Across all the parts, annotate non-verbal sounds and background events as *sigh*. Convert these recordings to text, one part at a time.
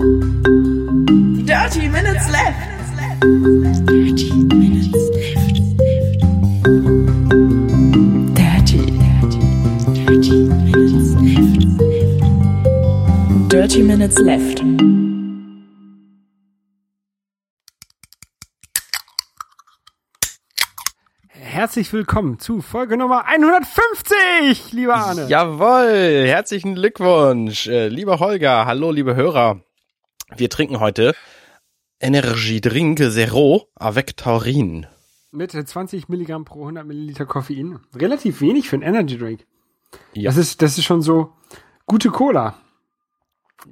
Dirty Minutes Left. Dirty Minutes Left. Dirty, dirty, dirty Minutes Left. Dirty Minutes Left. Herzlich willkommen zu Folge Nummer 150, lieber Arne. Jawohl, herzlichen Glückwunsch, äh, lieber Holger, hallo liebe Hörer. Wir trinken heute Energy Drink Zero avec Taurin. Mit 20 Milligramm pro 100 Milliliter Koffein. Relativ wenig für einen Energy Drink. Ja. Das ist, das ist schon so gute Cola.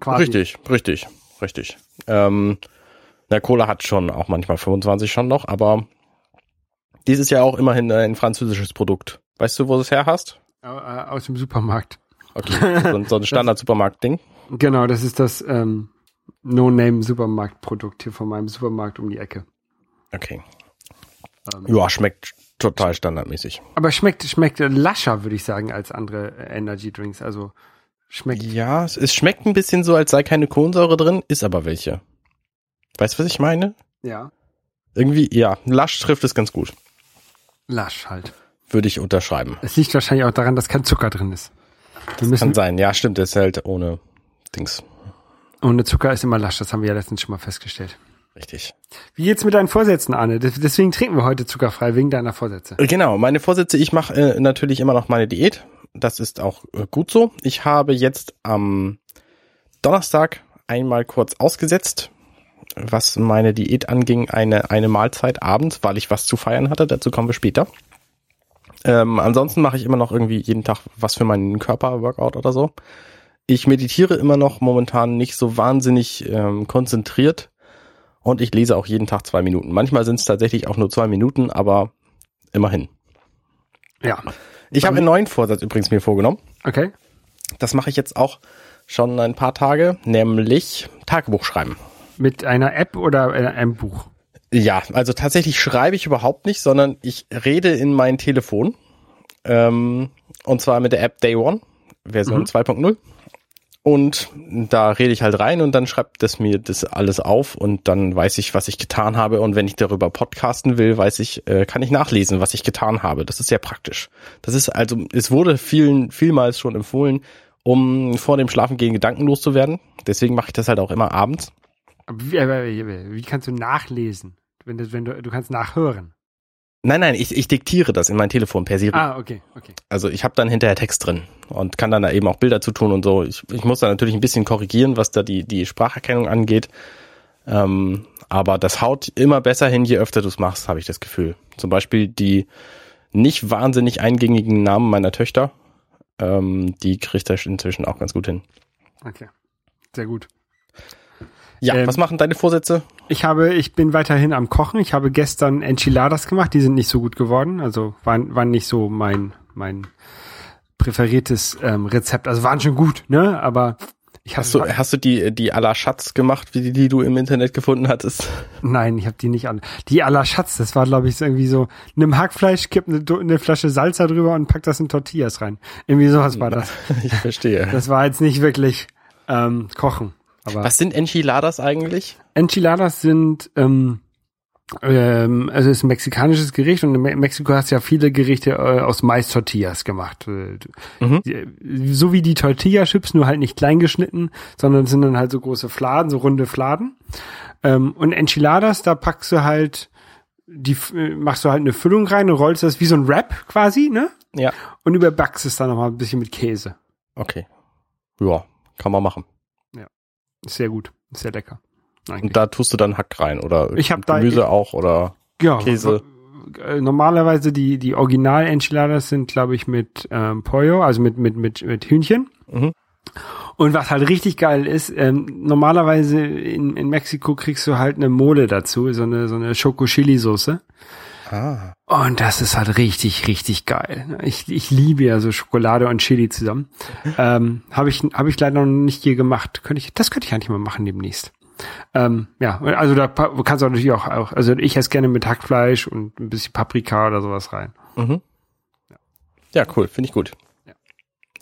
Quasi. Richtig, richtig, richtig. Ähm, na, Cola hat schon auch manchmal 25 schon noch, aber dieses Jahr auch immerhin ein französisches Produkt. Weißt du, wo du es her hast? Äh, aus dem Supermarkt. Okay, so, ein- so ein *laughs* Standard-Supermarkt-Ding. Genau, das ist das ähm, No-Name-Supermarktprodukt hier von meinem Supermarkt um die Ecke. Okay. Ähm, Ja, schmeckt total standardmäßig. Aber schmeckt, schmeckt lascher, würde ich sagen, als andere äh, Energy Drinks. Also schmeckt. Ja, es, es schmeckt ein bisschen so, als sei keine Kohlensäure drin, ist aber welche. Weißt du, was ich meine? Ja. Irgendwie, ja, Lasch trifft es ganz gut. Lasch halt. Würde ich unterschreiben. Es liegt wahrscheinlich auch daran, dass kein Zucker drin ist. Wir müssen, Kann sein. Ja, stimmt, das ist halt ohne Dings. Ohne Zucker ist immer lasch, das haben wir ja letztens schon mal festgestellt. Richtig. Wie geht's mit deinen Vorsätzen, Arne? Des- Deswegen trinken wir heute zuckerfrei, wegen deiner Vorsätze. Äh, Genau, meine Vorsätze, ich mache äh, natürlich immer noch meine Diät. Das ist auch äh, gut so. Ich habe jetzt am Donnerstag einmal kurz ausgesetzt, was meine Diät anging, eine, eine Mahlzeit abends, weil ich was zu feiern hatte. Dazu kommen wir später. Ähm, ansonsten mache ich immer noch irgendwie jeden Tag was für meinen Körper, Workout oder so. Ich meditiere immer noch momentan nicht so wahnsinnig ähm, konzentriert und ich lese auch jeden Tag zwei Minuten. Manchmal sind es tatsächlich auch nur zwei Minuten, aber immerhin. Ja. Ich habe einen neuen Vorsatz übrigens mir vorgenommen. Okay. Das mache ich jetzt auch schon ein paar Tage, nämlich Tagebuch schreiben. Mit einer App oder äh, einem Buch? Ja, also tatsächlich schreibe ich überhaupt nicht, sondern ich rede in mein Telefon. Ähm, und zwar mit der App Day One, Version 2.0. Und da rede ich halt rein und dann schreibt es mir das alles auf und dann weiß ich, was ich getan habe. Und wenn ich darüber podcasten will, weiß ich, äh, kann ich nachlesen, was ich getan habe. Das ist sehr praktisch. Das ist also, es wurde vielen, vielmals schon empfohlen, um vor dem Schlafengehen gedankenlos zu werden. Deswegen mache ich das halt auch immer abends. Wie, wie, wie kannst du nachlesen? Wenn du, wenn du, du kannst nachhören. Nein, nein, ich, ich diktiere das in mein Telefon per Siri. Ah, okay, okay. Also ich habe dann hinterher Text drin und kann dann da eben auch Bilder zu tun und so. Ich, ich muss da natürlich ein bisschen korrigieren, was da die, die Spracherkennung angeht. Ähm, aber das haut immer besser hin, je öfter du es machst, habe ich das Gefühl. Zum Beispiel die nicht wahnsinnig eingängigen Namen meiner Töchter, ähm, die kriegt er inzwischen auch ganz gut hin. Okay. Sehr gut. Ja, Ähm, was machen deine Vorsätze? Ich habe, ich bin weiterhin am Kochen. Ich habe gestern Enchiladas gemacht. Die sind nicht so gut geworden. Also waren, waren nicht so mein, mein präferiertes ähm, Rezept. Also waren schon gut, ne? Aber ich Hast du, hast du die, die à la Schatz gemacht, wie die, die du im Internet gefunden hattest? Nein, ich habe die nicht an. Die à la Schatz, das war, glaube ich, irgendwie so, nimm Hackfleisch, kipp eine, eine Flasche Salz da drüber und pack das in Tortillas rein. Irgendwie sowas war *laughs* das. Ich verstehe. Das war jetzt nicht wirklich ähm, Kochen. Aber Was sind Enchiladas eigentlich? Enchiladas sind, ähm, ähm, also es ist ein mexikanisches Gericht und in Me- Mexiko hast du ja viele Gerichte äh, aus Mais-Tortillas gemacht. Mhm. So wie die Tortilla-Chips, nur halt nicht klein geschnitten, sondern sind dann halt so große Fladen, so runde Fladen. Ähm, und Enchiladas, da packst du halt, die machst du halt eine Füllung rein und rollst das wie so ein Wrap quasi, ne? Ja. Und überbackst es dann nochmal ein bisschen mit Käse. Okay. Ja, kann man machen. Ist sehr gut, ist sehr lecker. Eigentlich. Und da tust du dann Hack rein oder Ich hab da- Gemüse auch oder Ja, Käse. äh, normalerweise die, die Original-Enchiladas sind, glaube ich, mit ähm, Pollo, also mit, mit, mit, mit Hühnchen. Mhm. Und was halt richtig geil ist, ähm, normalerweise in, in Mexiko kriegst du halt eine Mole dazu, so eine, so eine Schoko-Chili-Soße. Und das ist halt richtig, richtig geil. Ich, ich liebe ja so Schokolade und Chili zusammen. *laughs* ähm, Habe ich, hab ich leider noch nicht hier gemacht. Könnte ich, das könnte ich eigentlich mal machen demnächst. Ähm, ja, also da kannst du natürlich auch, auch, also ich esse gerne mit Hackfleisch und ein bisschen Paprika oder sowas rein. Mhm. Ja, cool, finde ich gut. Ja.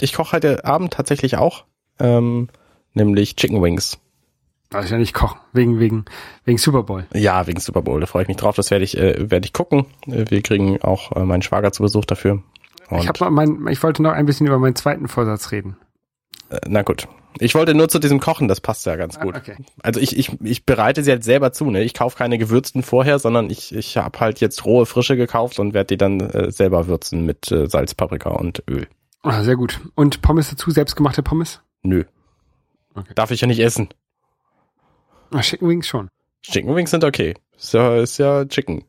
Ich koche heute Abend tatsächlich auch, ähm, nämlich Chicken Wings. Wahrscheinlich kochen, wegen, wegen, wegen Super Bowl. Ja, wegen Super Bowl, da freue ich mich drauf. Das werde ich, äh, werde ich gucken. Äh, Wir kriegen auch äh, meinen Schwager zu Besuch dafür. Und, Ich, hab mal mein, ich wollte noch ein bisschen über meinen zweiten Vorsatz reden. äh, na gut. Ich wollte nur zu diesem Kochen, das passt ja ganz gut. Ah, okay. Also ich, ich, ich bereite sie halt selber zu, ne? Ich kaufe keine gewürzten vorher, sondern ich, ich habe halt jetzt rohe Frische gekauft und werde die dann äh, selber würzen mit äh, Salz, Paprika und Öl. Ah, sehr gut. Und Pommes dazu, selbstgemachte Pommes? Nö. Okay. Darf ich ja nicht essen. Ah, Chicken Wings schon. Chicken Wings sind okay. Ist ja, ist ja Chicken.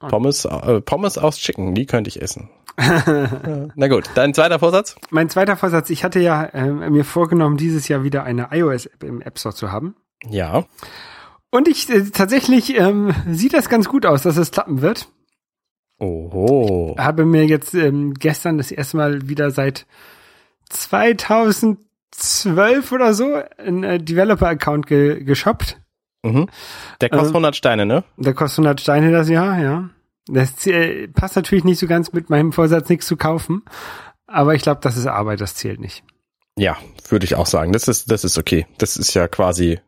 Ah. Pommes, äh, Pommes aus Chicken, die könnte ich essen. *laughs* Na gut, dein zweiter Vorsatz? Mein zweiter Vorsatz, ich hatte ja äh, mir vorgenommen, dieses Jahr wieder eine iOS-App im App Store zu haben. Ja. Und ich äh, tatsächlich ähm, sieht das ganz gut aus, dass es klappen wird. Oho. Habe mir jetzt ähm, gestern das erste Mal wieder seit 2012 oder so einen äh, Developer-Account ge geshoppt. Mhm. Der kostet Also- 100 Steine, ne? Der kostet 100 Steine das Jahr, ja. Das äh, passt natürlich nicht so ganz mit meinem Vorsatz, nichts zu kaufen. Aber ich glaube, das ist Arbeit, das zählt nicht. Ja, würde ich auch sagen. Das ist, das ist okay. Das ist ja quasi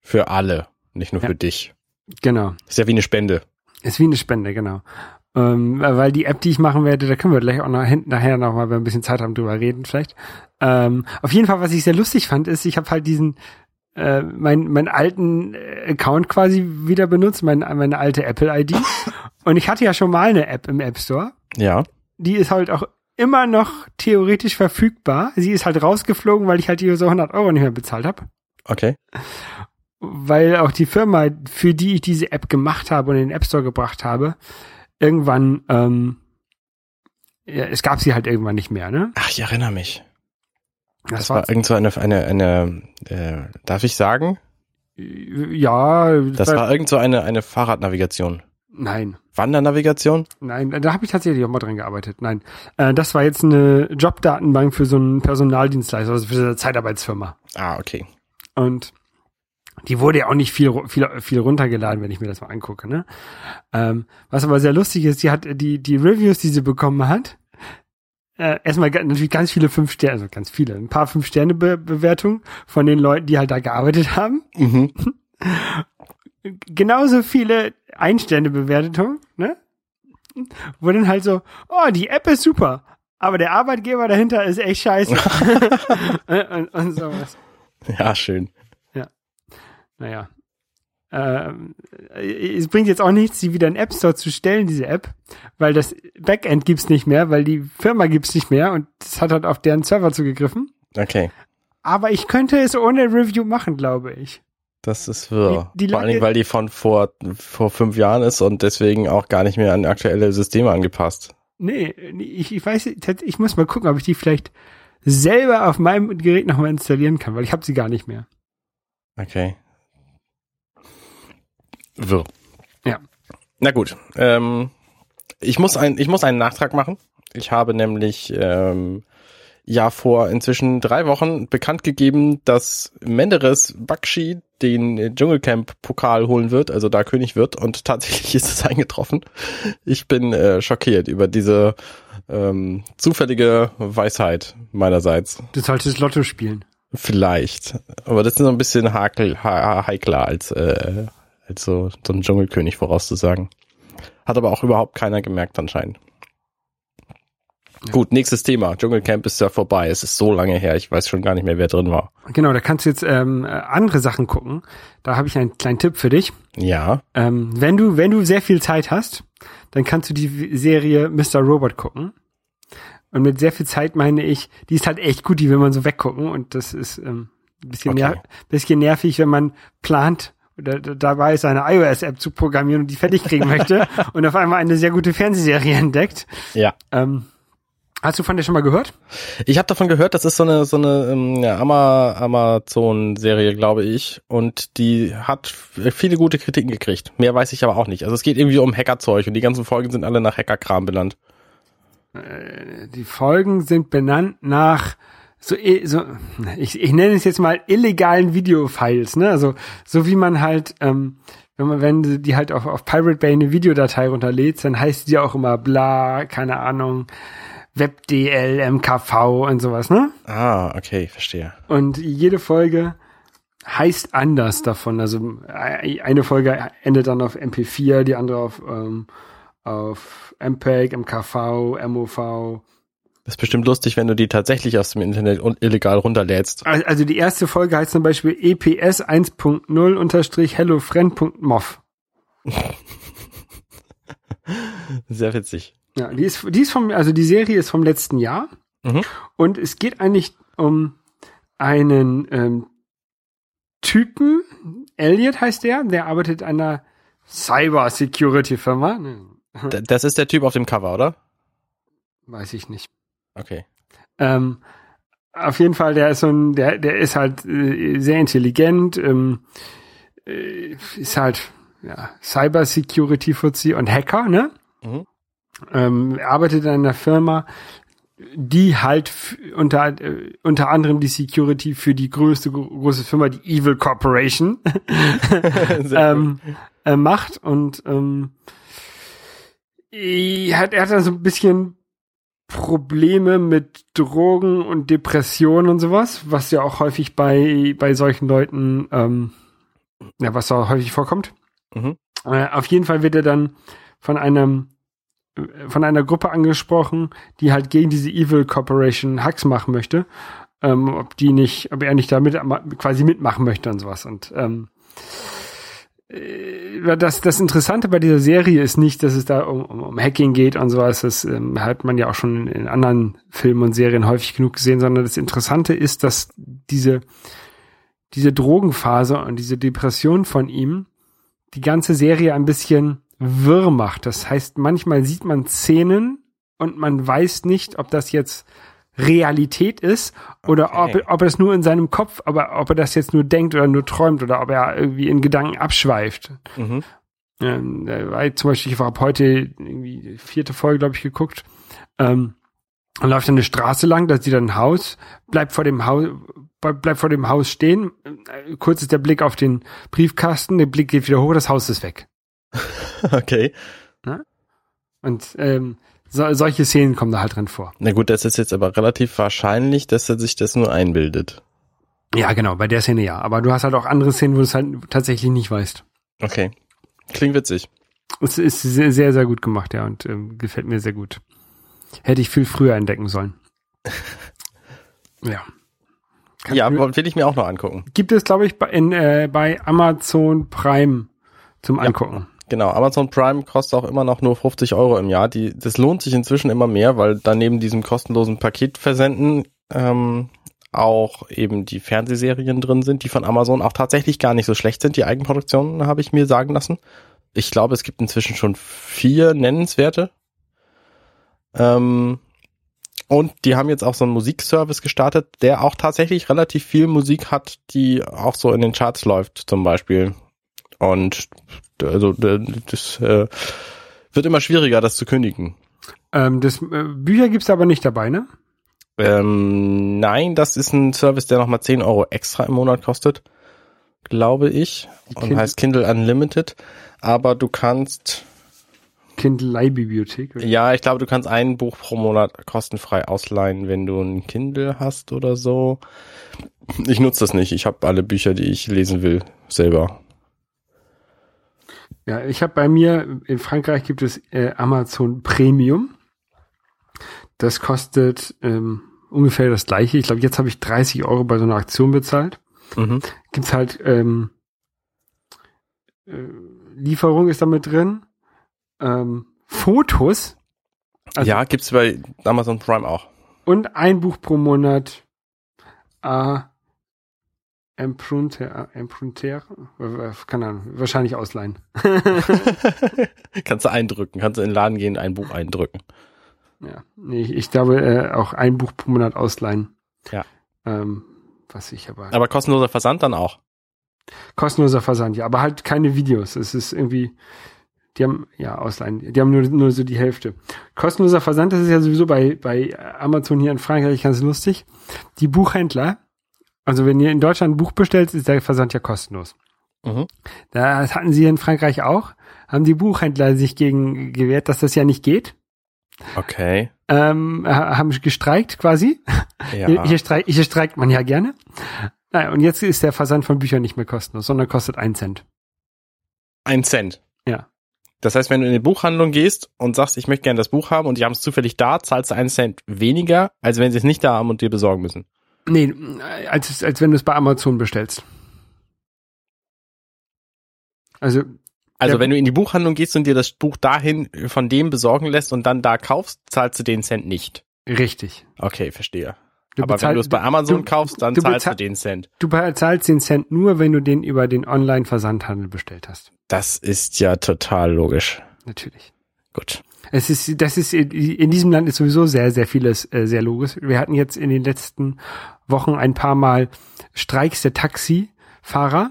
für alle, nicht nur Ja. für dich. Genau. Ist ja wie eine Spende. Ist wie eine Spende, genau. Ähm, weil die App, die ich machen werde, da können wir gleich auch noch hinten nachher noch mal, wenn wir ein bisschen Zeit haben, drüber reden vielleicht. Ähm, auf jeden Fall, was ich sehr lustig fand, ist, ich habe halt diesen äh, mein, meinen alten äh, Account quasi wieder benutzt, mein, meine alte Apple-ID. *laughs* Und ich hatte ja schon mal eine App im App Store. Ja. Die ist halt auch immer noch theoretisch verfügbar. Sie ist halt rausgeflogen, weil ich halt hier so 100 Euro nicht mehr bezahlt habe. Okay. weil auch die Firma, für die ich diese App gemacht habe und in den App Store gebracht habe, irgendwann, ähm, ja, es gab sie halt irgendwann nicht mehr, ne? Ach, ich erinnere mich. Das, Das war irgend so eine, eine, eine, äh, darf ich sagen? ja, Das war irgend so eine, eine Fahrradnavigation. nein, Wandernavigation? nein, da habe ich tatsächlich auch mal dran gearbeitet. Nein, äh, das war jetzt eine Jobdatenbank für so einen Personaldienstleister, also für so eine Zeitarbeitsfirma. Ah, okay. Und die wurde ja auch nicht viel, viel, viel runtergeladen, wenn ich mir das mal angucke, ne? Ähm, was aber sehr lustig ist, die hat die, die Reviews, die sie bekommen hat, äh, erstmal natürlich ganz viele fünf Sterne, also ganz viele, ein paar fünf Sterne Be Bewertungen von den Leuten, die halt da gearbeitet haben. Mhm. *laughs* Genauso viele Einstände Bewertungen, ne? Wo dann halt so, oh, die App ist super, aber der Arbeitgeber dahinter ist echt scheiße. und, *laughs* *laughs* und, und sowas. Ja, schön. Naja. Ähm, äh, es bringt jetzt auch nichts, sie wieder in App Store zu stellen, diese App, weil das Backend gibt's nicht mehr, weil die Firma gibt's nicht mehr und das hat halt auf deren Server zugegriffen. Okay. Aber ich könnte es ohne Review machen, glaube ich. Das ist wirr. Die- die Vor allen Dingen, Leute- weil die von vor, vor fünf Jahren ist und deswegen auch gar nicht mehr an aktuelle Systeme angepasst. Nee, nee, ich, ich weiß, ich muss mal gucken, ob ich die vielleicht selber auf meinem Gerät nochmal installieren kann, weil ich habe sie gar nicht mehr. Okay. Wirr. Ja. Na gut. Ähm, ich muss ein, ich muss einen Nachtrag machen. Ich habe nämlich ähm, ja vor inzwischen drei Wochen bekannt gegeben, dass Menderes Bakshi den Dschungelcamp-Pokal holen wird, also da König wird und tatsächlich *laughs* ist es eingetroffen. Ich bin äh, schockiert über diese ähm, zufällige Weisheit meinerseits. Du solltest Lotto spielen. Vielleicht. Aber das ist so ein bisschen hakel, ha, heikler als, äh, als so, so ein Dschungelkönig vorauszusagen. Hat aber auch überhaupt keiner gemerkt anscheinend. Gut, nächstes Thema. Dschungelcamp ist ja vorbei. Es ist so lange her. Ich weiß schon gar nicht mehr, wer drin war. Genau, da kannst du jetzt ähm, äh, andere Sachen gucken. Da habe ich einen kleinen Tipp für dich. Ja. Ähm, wenn du, wenn du sehr viel Zeit hast, dann kannst du die Serie Mr. Robot gucken. Und mit sehr viel Zeit meine ich, die ist halt echt gut, die will man so weggucken. Und das ist ähm, ein bisschen, Okay. ner bisschen nervig, wenn man plant oder dabei ist, eine iOS-App zu programmieren und die fertig kriegen möchte *laughs* und auf einmal eine sehr gute Fernsehserie entdeckt. Ja. Ähm, hast du von der schon mal gehört? Ich habe davon gehört, das ist so eine so eine ähm, ja, Ama Amazon-Serie, glaube ich, und die hat viele gute Kritiken gekriegt. Mehr weiß ich aber auch nicht. Also es geht irgendwie um Hackerzeug und die ganzen Folgen sind alle nach Hackerkram benannt. Die Folgen sind benannt nach so, so ich, ich nenne es jetzt mal illegalen Videofiles, ne? Also so wie man halt, ähm, wenn man, wenn du die halt auf, auf Pirate Bay eine Videodatei runterlädst, dann heißt die auch immer bla, keine Ahnung, WebDL, MKV und sowas, ne? Ah, okay, verstehe. Und jede Folge heißt anders davon. Also eine Folge endet dann auf MP4, die andere auf, ähm, auf MPEG, MKV, MOV. Das ist bestimmt lustig, wenn du die tatsächlich aus dem Internet und illegal runterlädst. Al- Also die erste Folge heißt zum Beispiel EPS 1.0 unterstrich hellofriend.mov. *laughs* Sehr witzig. Ja, die ist, die ist vom, also die Serie ist vom letzten Jahr. Mhm. Und es geht eigentlich um einen ähm, Typen, Elliot heißt der, der arbeitet an einer Cyber Security Firma. Das ist der Typ auf dem Cover, oder? weiß ich nicht. Okay. Ähm, auf jeden Fall, der ist so ein, der, der ist halt äh, sehr intelligent, ähm, äh, ist halt ja, Cyber Security Fuzzi und Hacker, ne? Mhm. Ähm, arbeitet in einer Firma, die halt unter äh, unter anderem die Security für die größte gro- große Firma, die Evil Corporation, *laughs* *laughs* ähm, äh, macht und ähm, er hat, er hat da so ein bisschen Probleme mit Drogen und Depressionen und sowas, was ja auch häufig bei, bei solchen Leuten, ähm, ja, was da häufig vorkommt. Mhm. Äh, auf jeden Fall wird er dann von einem äh, von einer Gruppe angesprochen, die halt gegen diese Evil Corporation Hacks machen möchte, ähm, ob die nicht, ob er nicht damit quasi mitmachen möchte und sowas. Und ähm, äh, das, das Interessante bei dieser Serie ist nicht, dass es da um, um, um Hacking geht und sowas. Das ähm, hat man ja auch schon in anderen Filmen und Serien häufig genug gesehen, sondern das Interessante ist, dass diese, diese Drogenphase und diese Depression von ihm die ganze Serie ein bisschen wirr macht. Das heißt, manchmal sieht man Szenen und man weiß nicht, ob das jetzt Realität ist oder Okay. ob, ob er es nur in seinem Kopf, aber ob er das jetzt nur denkt oder nur träumt oder ob er irgendwie in Gedanken abschweift. Mhm. Ähm, ich zum Beispiel, ich habe heute irgendwie vierte Folge, glaube ich, geguckt. Ähm, und läuft dann eine Straße lang, da sieht er ein Haus, bleibt vor dem Haus, bleibt vor dem Haus stehen. Kurz ist der Blick auf den Briefkasten, der Blick geht wieder hoch, das Haus ist weg. *laughs* Okay. Und ähm, so, solche Szenen kommen da halt drin vor. Na gut, das ist jetzt aber relativ wahrscheinlich, dass er sich das nur einbildet. Ja, genau, bei der Szene ja. Aber du hast halt auch andere Szenen, wo du es halt tatsächlich nicht weißt. Okay. Klingt witzig. Es ist sehr, sehr, sehr gut gemacht, ja, und ähm, gefällt mir sehr gut. Hätte ich viel früher entdecken sollen. *laughs* ja. Kann- ja, will ich mir auch noch angucken. Gibt es, glaube ich, bei, in, äh, bei Amazon Prime zum Ja. Genau, Amazon Prime kostet auch immer noch nur 50 Euro im Jahr. Die, das lohnt sich inzwischen immer mehr, weil dann neben diesem kostenlosen Paketversenden ähm, auch eben die Fernsehserien drin sind, die von Amazon auch tatsächlich gar nicht so schlecht sind. Die Eigenproduktionen habe ich mir sagen lassen. Ich glaube, es gibt inzwischen schon vier nennenswerte. Ähm, und die haben jetzt auch so einen Musikservice gestartet, der auch tatsächlich relativ viel Musik hat, die auch so in den Charts läuft, zum Beispiel. Und also das äh, wird immer schwieriger, das zu kündigen. Ähm, das, äh, Bücher gibt's aber nicht dabei, ne? Ähm, nein, das ist ein Service, der nochmal 10 Euro extra im Monat kostet, glaube ich. Und Kindle- heißt Kindle Unlimited. Aber du kannst, Kindle-Leihbibliothek. ja, ich glaube, du kannst ein Buch pro Monat kostenfrei ausleihen, wenn du ein Kindle hast oder so. Ich nutze das nicht. Ich habe alle Bücher, die ich lesen will, selber. Ja, ich habe bei mir, in Frankreich gibt es äh, Amazon Premium. Das kostet ähm, ungefähr das gleiche. Ich glaube, jetzt habe ich 30 Euro bei so einer Aktion bezahlt. Mhm. Gibt's halt ähm, äh, Lieferung ist damit drin. Ähm, Fotos Also- ja, gibt's bei Amazon Prime auch. und ein Buch pro Monat. Äh, Emprunter, Emprunter, äh, keine Ahnung, wahrscheinlich ausleihen. *laughs* kannst du eindrücken, kannst du in den Laden gehen, ein Buch eindrücken. Ja, nee, ich, ich glaube äh, auch ein Buch pro Monat ausleihen. Ja. Ähm, was ich aber, Aber kostenloser Versand dann auch. kostenloser Versand, ja, aber halt keine Videos. Es ist irgendwie, die haben, ja, ausleihen, die haben nur, nur so die Hälfte. Kostenloser Versand, das ist ja sowieso bei, bei Amazon hier in Frankreich ganz lustig. Die Buchhändler, also wenn ihr in Deutschland ein Buch bestellt, ist der Versand ja kostenlos. Mhm. Das hatten sie in Frankreich auch, haben die Buchhändler sich gegen gewehrt, dass das ja nicht geht. Okay. Ähm, ha- haben gestreikt quasi. Ja. Hier, hier, streik, hier streikt man ja gerne. Naja, und jetzt ist der Versand von Büchern nicht mehr kostenlos, sondern kostet einen Cent. Ein Cent. Ja. Das heißt, wenn du in eine Buchhandlung gehst und sagst, ich möchte gerne das Buch haben und die haben es zufällig da, zahlst du einen Cent weniger, als wenn sie es nicht da haben und dir besorgen müssen. Nee, als, als wenn du es bei Amazon bestellst. Also, Also Ja. wenn du in die Buchhandlung gehst und dir das Buch dahin von dem besorgen lässt und dann da kaufst, zahlst du den Cent nicht. richtig. Okay, verstehe. Du Aber bezahl- wenn du es bei Amazon du- kaufst, dann du zahlst du den Cent. Du bezahlst den Cent nur, wenn du den über den Online-Versandhandel bestellt hast. Das ist ja total logisch. Natürlich. Gut. Es ist, das ist, in diesem Land ist sowieso sehr, sehr vieles äh, sehr logisch. Wir hatten jetzt in den letzten Wochen ein paar Mal Streiks der Taxifahrer,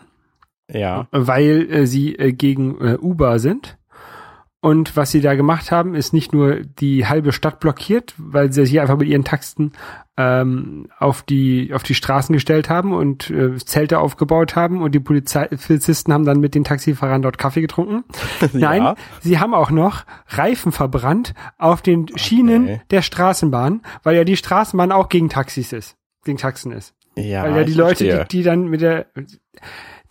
Ja. weil äh, sie äh, gegen äh, Uber sind. Und was sie da gemacht haben, ist nicht nur die halbe Stadt blockiert, weil sie sich einfach mit ihren Taxen ähm, auf die auf die Straßen gestellt haben und äh, Zelte aufgebaut haben und die Polizei Polizisten haben dann mit den Taxifahrern dort Kaffee getrunken. *laughs* Nein, Ja. sie haben auch noch Reifen verbrannt auf den Schienen der Straßenbahn, weil ja die Straßenbahn auch gegen Taxis ist, gegen Taxen ist. Ja, weil ja die Leute, verstehe. die, die dann mit der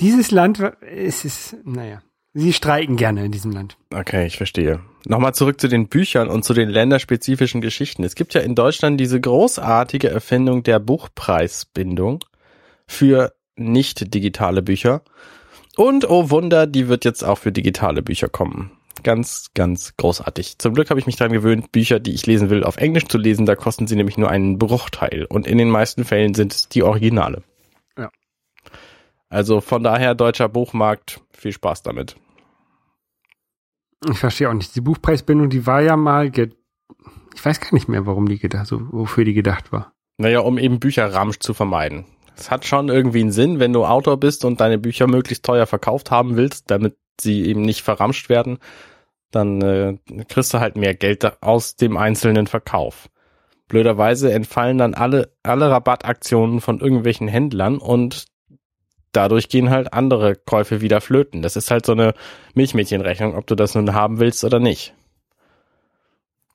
dieses Land, es ist, naja, sie streiken gerne in diesem Land. Okay, ich verstehe. Nochmal zurück zu den Büchern und zu den länderspezifischen Geschichten. Es gibt ja in Deutschland diese großartige Erfindung der Buchpreisbindung für nicht digitale Bücher. Und oh Wunder, die wird jetzt auch für digitale Bücher kommen. Ganz, ganz großartig. Zum Glück habe ich mich daran gewöhnt, Bücher, die ich lesen will, auf Englisch zu lesen. Da kosten sie nämlich nur einen Bruchteil. Und in den meisten Fällen sind es die Originale. Ja. Also von daher, deutscher Buchmarkt, viel Spaß damit. Ich verstehe auch nicht. Die Buchpreisbindung, die war ja mal, ich weiß gar nicht mehr, warum die gedacht, so, wofür die gedacht war. Naja, um eben Bücherramsch zu vermeiden. Es hat schon irgendwie einen Sinn, wenn du Autor bist und deine Bücher möglichst teuer verkauft haben willst, damit sie eben nicht verramscht werden, dann äh, kriegst du halt mehr Geld aus dem einzelnen Verkauf. Blöderweise entfallen dann alle, alle Rabattaktionen von irgendwelchen Händlern und dadurch gehen halt andere Käufe wieder flöten. Das ist halt so eine Milchmädchenrechnung, ob du das nun haben willst oder nicht.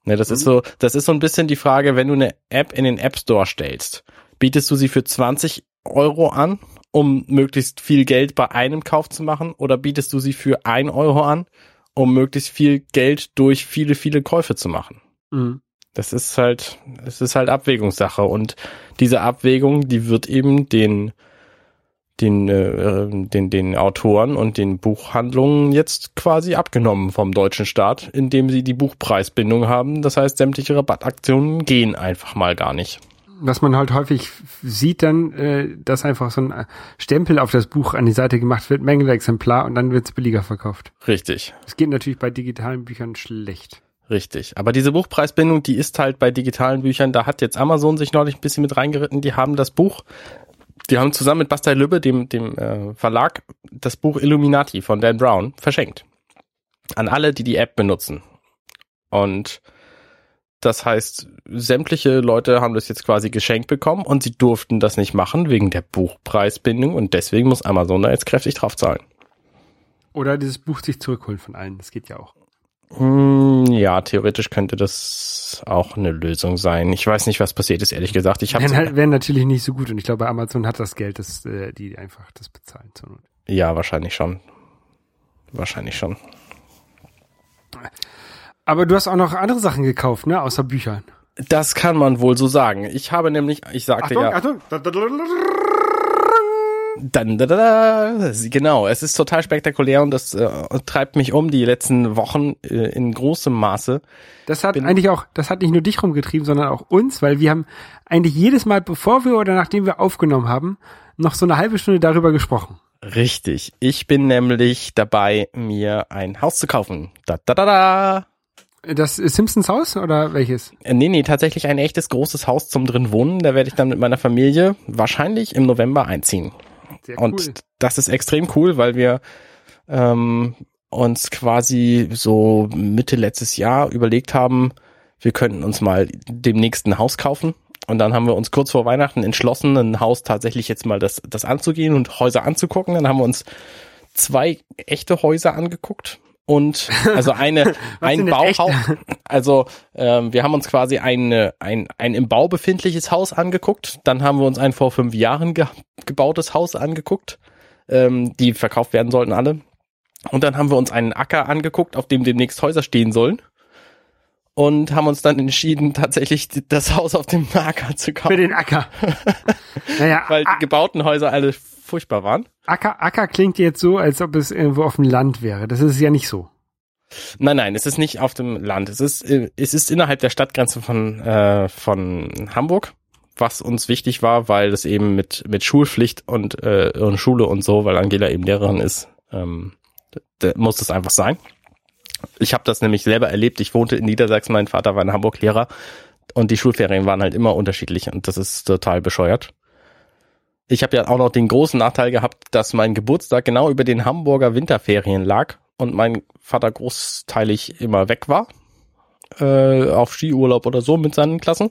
Ne, das ist so, das ist so ein bisschen die Frage, wenn du eine App in den App Store stellst, bietest du sie für 20 Euro an, um möglichst viel Geld bei einem Kauf zu machen, oder bietest du sie für 1 Euro an, um möglichst viel Geld durch viele, viele Käufe zu machen? Mhm. Das ist halt, es ist halt Abwägungssache und diese Abwägung, die wird eben den den, äh, den, den Autoren und den Buchhandlungen jetzt quasi abgenommen vom deutschen Staat, indem sie die Buchpreisbindung haben. Das heißt, sämtliche Rabattaktionen gehen einfach mal gar nicht. Was man halt häufig sieht dann, äh, dass einfach so ein äh, Stempel auf das Buch an die Seite gemacht wird, Mängelexemplar und dann wird es billiger verkauft. Richtig, Das geht natürlich bei digitalen Büchern schlecht. richtig. Aber diese Buchpreisbindung, die ist halt bei digitalen Büchern, da hat jetzt Amazon sich neulich ein bisschen mit reingeritten. Die haben das Buch, die haben zusammen mit Bastei Lübbe, dem, dem äh, Verlag, das Buch Illuminati von Dan Brown verschenkt. An alle, die die App benutzen. Und das heißt, sämtliche Leute haben das jetzt quasi geschenkt bekommen und sie durften das nicht machen wegen der Buchpreisbindung und deswegen muss Amazon da jetzt kräftig drauf zahlen. Oder dieses Buch sich zurückholen von allen. Das geht ja auch. Hm, Ja, theoretisch könnte das auch eine Lösung sein. Ich weiß nicht, was passiert ist, ehrlich gesagt. Ich Wären halt, natürlich nicht so gut und ich glaube, Amazon hat das Geld, dass äh, die einfach das bezahlen. zur Not. ja wahrscheinlich schon. Wahrscheinlich schon. Aber du hast auch noch andere Sachen gekauft, ne? Außer Büchern. Das kann man wohl so sagen. Ich habe nämlich, ich sagte ja, Achtung. dann, da, da, da, genau, es ist total spektakulär und das äh, treibt mich um die letzten Wochen äh, in großem Maße. Das hat Bin- eigentlich auch, das hat nicht nur dich rumgetrieben, sondern auch uns, weil wir haben eigentlich jedes Mal, bevor wir oder nachdem wir aufgenommen haben, noch so eine halbe Stunde darüber gesprochen. Richtig. Ich bin nämlich dabei, mir ein Haus zu kaufen. Da, da, da, da. Das Simpsons Haus oder welches? Äh, Nee, nee, tatsächlich ein echtes großes Haus zum drin wohnen. Da werde ich dann mit meiner Familie wahrscheinlich im November einziehen. Sehr Und das ist extrem cool, weil wir ähm, uns quasi so Mitte letztes Jahr überlegt haben, wir könnten uns mal demnächst ein Haus kaufen. Und dann haben wir uns kurz vor Weihnachten entschlossen, ein Haus tatsächlich jetzt mal das, das anzugehen und Häuser anzugucken. Dann haben wir uns zwei echte Häuser angeguckt und also eine *laughs* ein? Bauhaus. Also ähm, wir haben uns quasi eine, ein ein im Bau befindliches Haus angeguckt. Dann haben wir uns ein vor fünf Jahren ge gebautes Haus angeguckt, ähm, die verkauft werden sollten alle. Und dann haben wir uns einen Acker angeguckt, auf dem demnächst Häuser stehen sollen. Und haben uns dann entschieden, tatsächlich das Haus auf dem Acker zu Für kaufen, den Acker. *laughs* naja, weil die A- gebauten Häuser alle furchtbar waren. Acker, Acker klingt jetzt so, als ob es irgendwo auf dem Land wäre. Das ist ja nicht so. Nein, nein, es ist nicht auf dem Land. Es ist, äh, es ist innerhalb der Stadtgrenze von, äh, von Hamburg, was uns wichtig war, weil es eben mit, mit Schulpflicht und, äh, und Schule und so, weil Angela eben Lehrerin ist, ähm, muss es einfach sein. Ich habe das nämlich selber erlebt. Ich wohnte in Niedersachsen, mein Vater war in Hamburg Lehrer und die Schulferien waren halt immer unterschiedlich und das ist total bescheuert. Ich habe ja auch noch den großen Nachteil gehabt, dass mein Geburtstag genau über den Hamburger Winterferien lag und mein Vater großteilig immer weg war. Äh, auf Skiurlaub oder so mit seinen Klassen.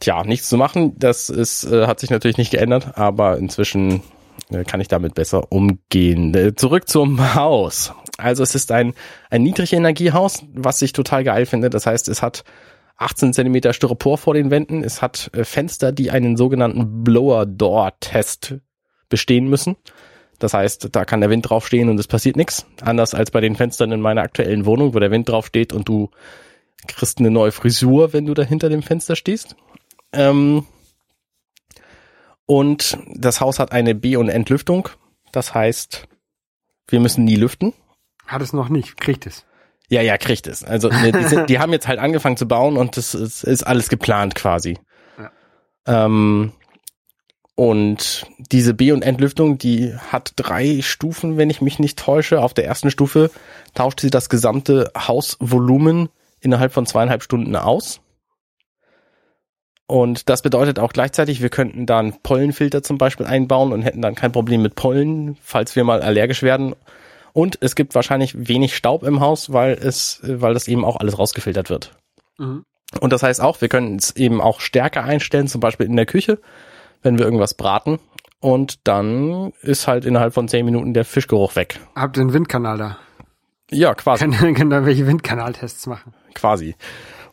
Tja, nichts zu machen. Das ist, äh, hat sich natürlich nicht geändert, aber inzwischen äh, kann ich damit besser umgehen. Äh, zurück zum Haus. Also es ist ein, ein Niedrigenergiehaus, was ich total geil finde. Das heißt, es hat 18 Zentimeter Styropor vor den Wänden. Es hat äh, Fenster, die einen sogenannten Blower-Door-Test bestehen müssen. Das heißt, da kann der Wind draufstehen und es passiert nichts. Anders als bei den Fenstern in meiner aktuellen Wohnung, wo der Wind draufsteht und du kriegst eine neue Frisur, wenn du da hinter dem Fenster stehst. Ähm und das Haus hat eine B- und Entlüftung. Das heißt, wir müssen nie lüften. Hat es noch nicht, kriegt es. Ja, ja, kriegt es. Also ne, die, sind, *laughs* die haben jetzt halt angefangen zu bauen und das ist, ist alles geplant quasi. Ähm, und diese B- und Entlüftung, die hat drei Stufen, wenn ich mich nicht täusche. Auf der ersten Stufe tauscht sie das gesamte Hausvolumen innerhalb von zweieinhalb Stunden aus. Und das bedeutet auch gleichzeitig, wir könnten da einen Pollenfilter zum Beispiel einbauen und hätten dann kein Problem mit Pollen, falls wir mal allergisch werden. Und es gibt wahrscheinlich wenig Staub im Haus, weil es, weil das eben auch alles rausgefiltert wird. Mhm. Und das heißt auch, wir können es eben auch stärker einstellen, zum Beispiel in der Küche, wenn wir irgendwas braten. Und dann ist halt innerhalb von zehn Minuten der Fischgeruch weg. Habt ihr einen Windkanal da? Ja, quasi. Kann, *laughs* kann da welche Windkanaltests machen? quasi.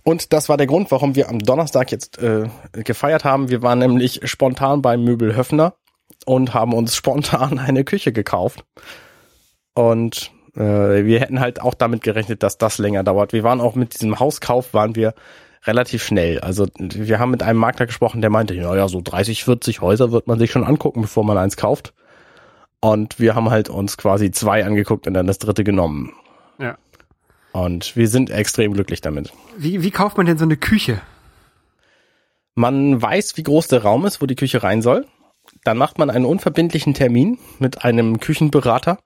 Und das war der Grund, warum wir am Donnerstag jetzt äh, gefeiert haben. Wir waren nämlich spontan beim Möbel Höfner und haben uns spontan eine Küche gekauft. Und äh, wir hätten halt auch damit gerechnet, dass das länger dauert. Wir waren auch mit diesem Hauskauf, waren wir relativ schnell. Also wir haben mit einem Makler gesprochen, der meinte, ja, ja, so 30, 40 Häuser wird man sich schon angucken, bevor man eins kauft. Und wir haben halt uns quasi zwei angeguckt und dann das dritte genommen. Ja. Und wir sind extrem glücklich damit. Wie, wie kauft man denn so eine Küche? Man weiß, wie groß der Raum ist, wo die Küche rein soll. Dann macht man einen unverbindlichen Termin mit einem Küchenberater.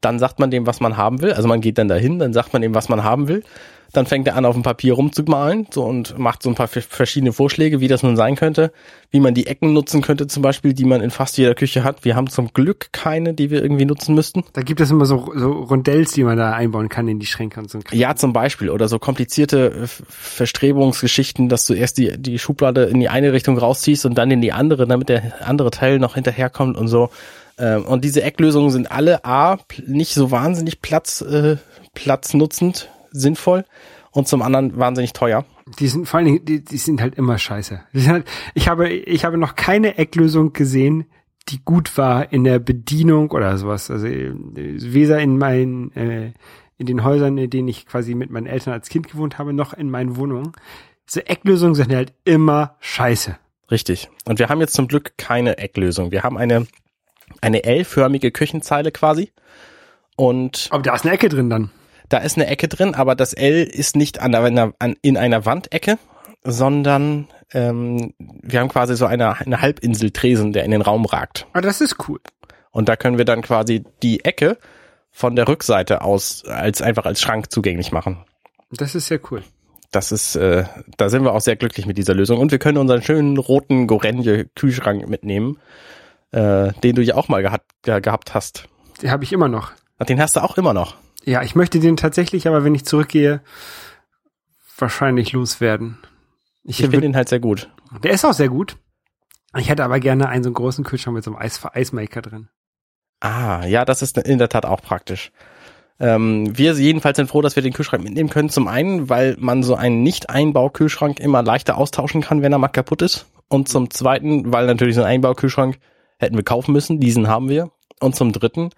Dann sagt man dem, was man haben will. Also man geht dann dahin, dann sagt man ihm, was man haben will. Dann fängt er an, auf dem Papier rumzumalen so, und macht so ein paar verschiedene Vorschläge, wie das nun sein könnte, wie man die Ecken nutzen könnte, zum Beispiel, die man in fast jeder Küche hat. Wir haben zum Glück keine, die wir irgendwie nutzen müssten. Da gibt es immer so, so Rondells, die man da einbauen kann in die Schränke und so. Ja, zum Beispiel. Oder so komplizierte äh, Verstrebungsgeschichten, dass du erst die, die Schublade in die eine Richtung rausziehst und dann in die andere, damit der andere Teil noch hinterherkommt und so. Ähm, Und diese Ecklösungen sind alle A, nicht so wahnsinnig Platz, äh, platznutzend, sinnvoll und zum anderen wahnsinnig teuer. Die sind vor allen Dingen, die, die sind halt immer scheiße. Halt, ich habe, ich habe noch keine Ecklösung gesehen, die gut war in der Bedienung oder sowas. Also äh, weder in meinen, äh, in den Häusern, in denen ich quasi mit meinen Eltern als Kind gewohnt habe, noch in meinen Wohnungen. Diese Ecklösungen sind halt immer scheiße. Richtig. Und wir haben jetzt zum Glück keine Ecklösung. Wir haben eine, eine L-förmige Küchenzeile quasi. Und Aber da ist eine Ecke drin dann. Da ist eine Ecke drin, aber das L ist nicht an einer, an, in einer Wandecke, sondern ähm, wir haben quasi so eine, eine Halbinsel Tresen, der in den Raum ragt. Aber das ist cool. Und da können wir dann quasi die Ecke von der Rückseite aus als einfach als Schrank zugänglich machen. Das ist sehr cool. Das ist, äh, da sind wir auch sehr glücklich mit dieser Lösung. Und wir können unseren schönen roten Gorenje Kühlschrank mitnehmen, äh, den du ja auch mal gehabt, ge gehabt hast. Die habe ich immer noch. Ach, Den hast du auch immer noch. Ja, ich möchte den tatsächlich, aber wenn ich zurückgehe, wahrscheinlich loswerden. Ich finde den halt sehr gut. Der ist auch sehr gut. Ich hätte aber gerne einen so einen großen Kühlschrank mit so einem Eis Eismaker drin. Ah, ja, das ist in der Tat auch praktisch. Ähm, wir jedenfalls sind froh, dass wir den Kühlschrank mitnehmen können. Zum einen, weil man so einen Nicht-Einbau-Kühlschrank immer leichter austauschen kann, wenn er mal kaputt ist. Und zum zweiten, weil natürlich so ein Einbaukühlschrank hätten wir kaufen müssen. Diesen haben wir. Und zum dritten,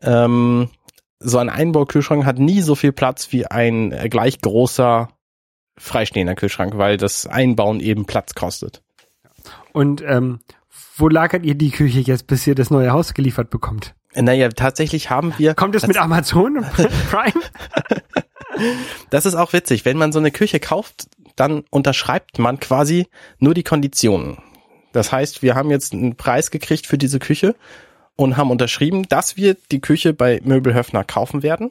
ähm, so ein Einbaukühlschrank hat nie so viel Platz wie ein gleich großer freistehender Kühlschrank, weil das Einbauen eben Platz kostet. Und ähm, wo lagert ihr die Küche jetzt, bis ihr das neue Haus geliefert bekommt? Naja, tatsächlich haben wir. Kommt es mit Amazon und *laughs* Prime? Das ist auch witzig. Wenn man so eine Küche kauft, dann unterschreibt man quasi nur die Konditionen. Das heißt, wir haben jetzt einen Preis gekriegt für diese Küche und haben unterschrieben, dass wir die Küche bei Möbelhöfner kaufen werden.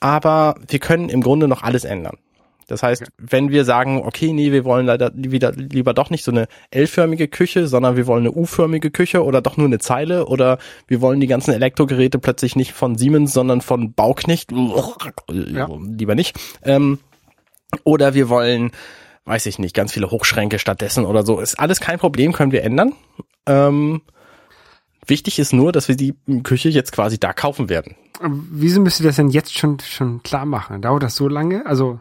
Aber wir können im Grunde noch alles ändern. Das heißt, wenn wir sagen, okay, nee, wir wollen leider wieder lieber doch nicht so eine L-förmige Küche, sondern wir wollen eine U-förmige Küche oder doch nur eine Zeile oder wir wollen die ganzen Elektrogeräte plötzlich nicht von Siemens, sondern von Bauknecht, ja. lieber nicht. Ähm, oder wir wollen, weiß ich nicht, ganz viele Hochschränke stattdessen oder so. Ist alles kein Problem, können wir ändern. Ähm, wichtig ist nur, dass wir die Küche jetzt quasi da kaufen werden. Wieso müsst ihr das denn jetzt schon, schon klar machen? Dauert das so lange? Also,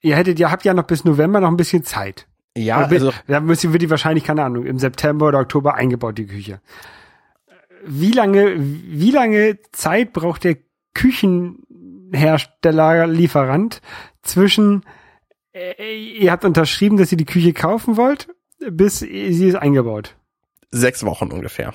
ihr hättet ja, habt ja noch bis November noch ein bisschen Zeit. Ja, bis, also da müsst wird die wahrscheinlich, keine Ahnung, im September oder Oktober eingebaut, die Küche. Wie lange, wie lange Zeit braucht der Küchenhersteller, Lieferant zwischen, ihr habt unterschrieben, dass ihr die Küche kaufen wollt, bis sie ist eingebaut? sechs Wochen ungefähr.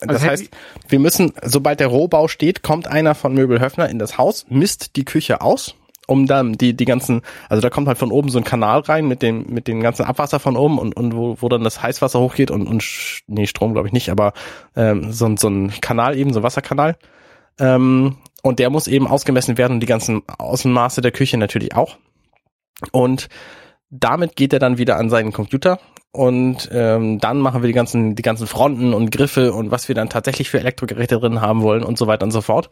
Das also heißt, wir müssen, sobald der Rohbau steht, kommt einer von Möbelhöfner in das Haus, misst die Küche aus, um dann die, die ganzen, also da kommt halt von oben so ein Kanal rein mit dem, mit dem ganzen Abwasser von oben und, und wo, wo dann das Heißwasser hochgeht und, und nee, Strom glaube ich nicht, aber ähm, so, so ein Kanal eben, so ein Wasserkanal. Ähm, und der muss eben ausgemessen werden und die ganzen Außenmaße der Küche natürlich auch. Und damit geht er dann wieder an seinen Computer und ähm, dann machen wir die ganzen, die ganzen Fronten und Griffe und was wir dann tatsächlich für Elektrogeräte drin haben wollen und so weiter und so fort.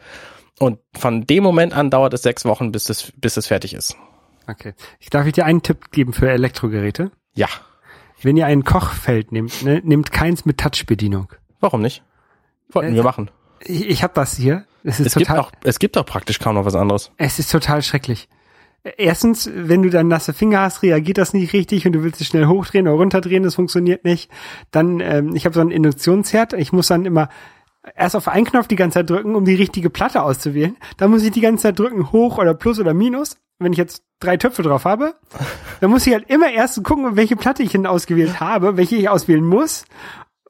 Und von dem Moment an dauert es sechs Wochen, bis es, bis es fertig ist. Okay. Ich darf ich dir einen Tipp geben für Elektrogeräte? Ja. Wenn ihr ein Kochfeld nehmt, ne, nehmt keins mit Touchbedienung. Warum nicht? Wollten äh, wir machen. Ich, ich habe das hier. Es, ist es total, gibt auch, es gibt auch praktisch kaum noch was anderes. Es ist total schrecklich erstens, wenn du dann nasse Finger hast, reagiert das nicht richtig und du willst es schnell hochdrehen oder runterdrehen, das funktioniert nicht. Dann, ähm, ich habe so einen Induktionsherd, ich muss dann immer erst auf einen Knopf die ganze Zeit drücken, um die richtige Platte auszuwählen. Dann muss ich die ganze Zeit drücken, hoch oder plus oder minus. Wenn ich jetzt drei Töpfe drauf habe, *laughs* dann muss ich halt immer erst gucken, welche Platte ich denn ausgewählt habe, welche ich auswählen muss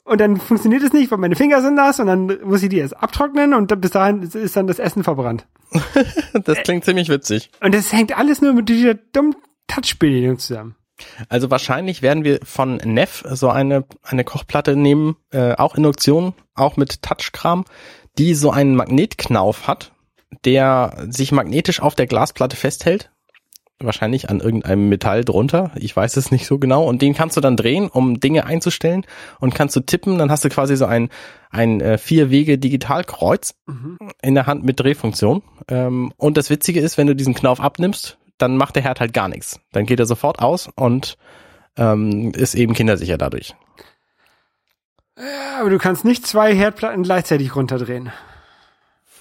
und dann funktioniert es nicht, weil meine Finger sind nass und dann muss ich die erst abtrocknen und bis dahin ist dann das Essen verbrannt. *laughs* das klingt ziemlich witzig. Und das hängt alles nur mit dieser dummen Touchbedienung zusammen. Also wahrscheinlich werden wir von Neff so eine, eine Kochplatte nehmen, äh, auch Induktion, auch mit Touchkram, die so einen Magnetknauf hat, der sich magnetisch auf der Glasplatte festhält wahrscheinlich an irgendeinem Metall drunter. Ich weiß es nicht so genau. Und den kannst du dann drehen, um Dinge einzustellen und kannst du tippen. Dann hast du quasi so ein, ein äh, Vier-Wege-Digitalkreuz mhm. in der Hand mit Drehfunktion. Ähm, und das Witzige ist, wenn du diesen Knauf abnimmst, dann macht der Herd halt gar nichts. Dann geht er sofort aus und ähm, ist eben kindersicher dadurch. Ja, aber du kannst nicht zwei Herdplatten gleichzeitig runterdrehen.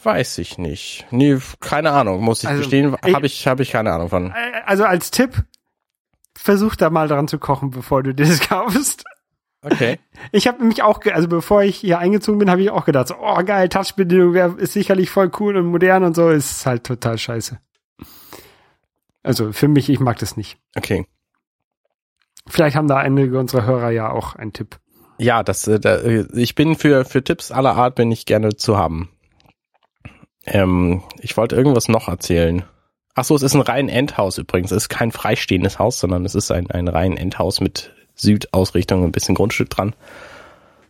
Weiß ich nicht. Nee, keine Ahnung, muss ich also, gestehen. Habe ich, hab ich keine Ahnung von. Äh, also als Tipp, versuch da mal dran zu kochen, bevor du das kaufst. Okay. Ich habe nämlich auch, also bevor ich hier eingezogen bin, habe ich auch gedacht, so, oh geil, Touchbedienung ist sicherlich voll cool und modern und so, ist halt total scheiße. Also für mich, ich mag das nicht. Okay. Vielleicht haben da einige unserer Hörer ja auch einen Tipp. Ja, das, äh, da, ich bin für, für Tipps aller Art bin ich gerne zu haben. Ähm, ich wollte irgendwas noch erzählen. Ach so, es ist ein rein Endhaus übrigens. Es ist kein freistehendes Haus, sondern es ist ein, ein rein Endhaus mit Südausrichtung, ein bisschen Grundstück dran.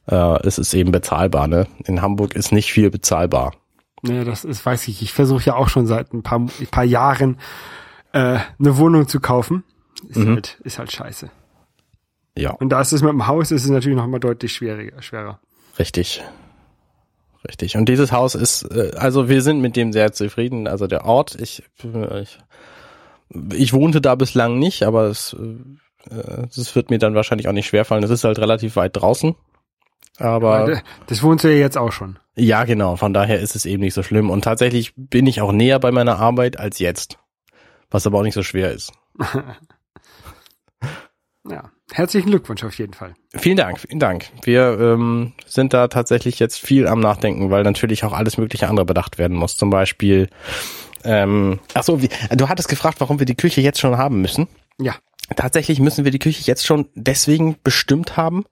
Äh, es ist eben bezahlbar, ne? In Hamburg ist nicht viel bezahlbar. Nee, das ist, weiß ich. Ich versuche ja auch schon seit ein paar, ein paar Jahren äh, eine Wohnung zu kaufen. Ist mhm. halt, ist halt scheiße. Ja. Und da ist es mit dem Haus, ist es natürlich noch mal deutlich schwieriger, schwerer. Richtig. Richtig. Und dieses Haus ist, äh, also wir sind mit dem sehr zufrieden. Also der Ort, ich, ich, ich wohnte da bislang nicht, aber es, äh, es wird mir dann wahrscheinlich auch nicht schwerfallen. Es ist halt relativ weit draußen. Aber Das wohnst du ja jetzt auch schon. ja, genau, von daher ist es eben nicht so schlimm. Und tatsächlich bin ich auch näher bei meiner Arbeit als jetzt. Was aber auch nicht so schwer ist. *laughs* Ja. Herzlichen Glückwunsch auf jeden Fall. Vielen Dank, vielen Dank. Wir ähm, sind da tatsächlich jetzt viel am Nachdenken, weil natürlich auch alles mögliche andere bedacht werden muss. Zum Beispiel, ähm, ach so, wie, du hattest gefragt, warum wir die Küche jetzt schon haben müssen. Ja. Tatsächlich müssen wir die Küche jetzt schon deswegen bestimmt haben,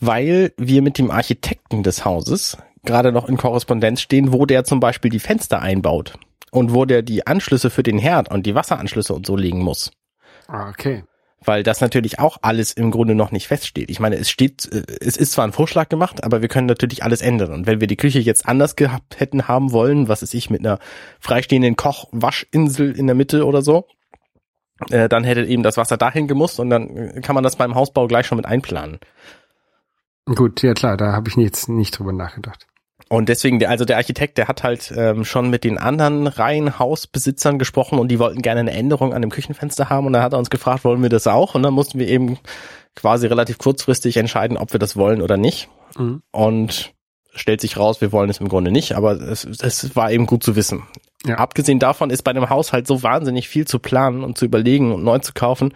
weil wir mit dem Architekten des Hauses gerade noch in Korrespondenz stehen, wo der zum Beispiel die Fenster einbaut und wo der die Anschlüsse für den Herd und die Wasseranschlüsse und so legen muss. Ah, Okay. Weil das natürlich auch alles im Grunde noch nicht feststeht. Ich meine, es steht, äh, es ist zwar ein Vorschlag gemacht, aber wir können natürlich alles ändern. Und wenn wir die Küche jetzt anders gehabt hätten haben wollen, was ist ich mit einer freistehenden Koch-Waschinsel in der Mitte oder so, äh, dann hätte eben das Wasser dahin gemusst und dann äh, kann man das beim Hausbau gleich schon mit einplanen. Gut, ja klar, da habe ich jetzt nicht drüber nachgedacht. Und deswegen, der, also der Architekt, der hat halt ähm, schon mit den anderen Reihenhausbesitzern gesprochen und die wollten gerne eine Änderung an dem Küchenfenster haben und dann hat er uns gefragt, wollen wir das auch? Und dann mussten wir eben quasi relativ kurzfristig entscheiden, ob wir das wollen oder nicht. Mhm. Und stellt sich raus, wir wollen es im Grunde nicht, aber es, es war eben gut zu wissen. Ja. Abgesehen davon ist bei einem Haushalt so wahnsinnig viel zu planen und zu überlegen und neu zu kaufen,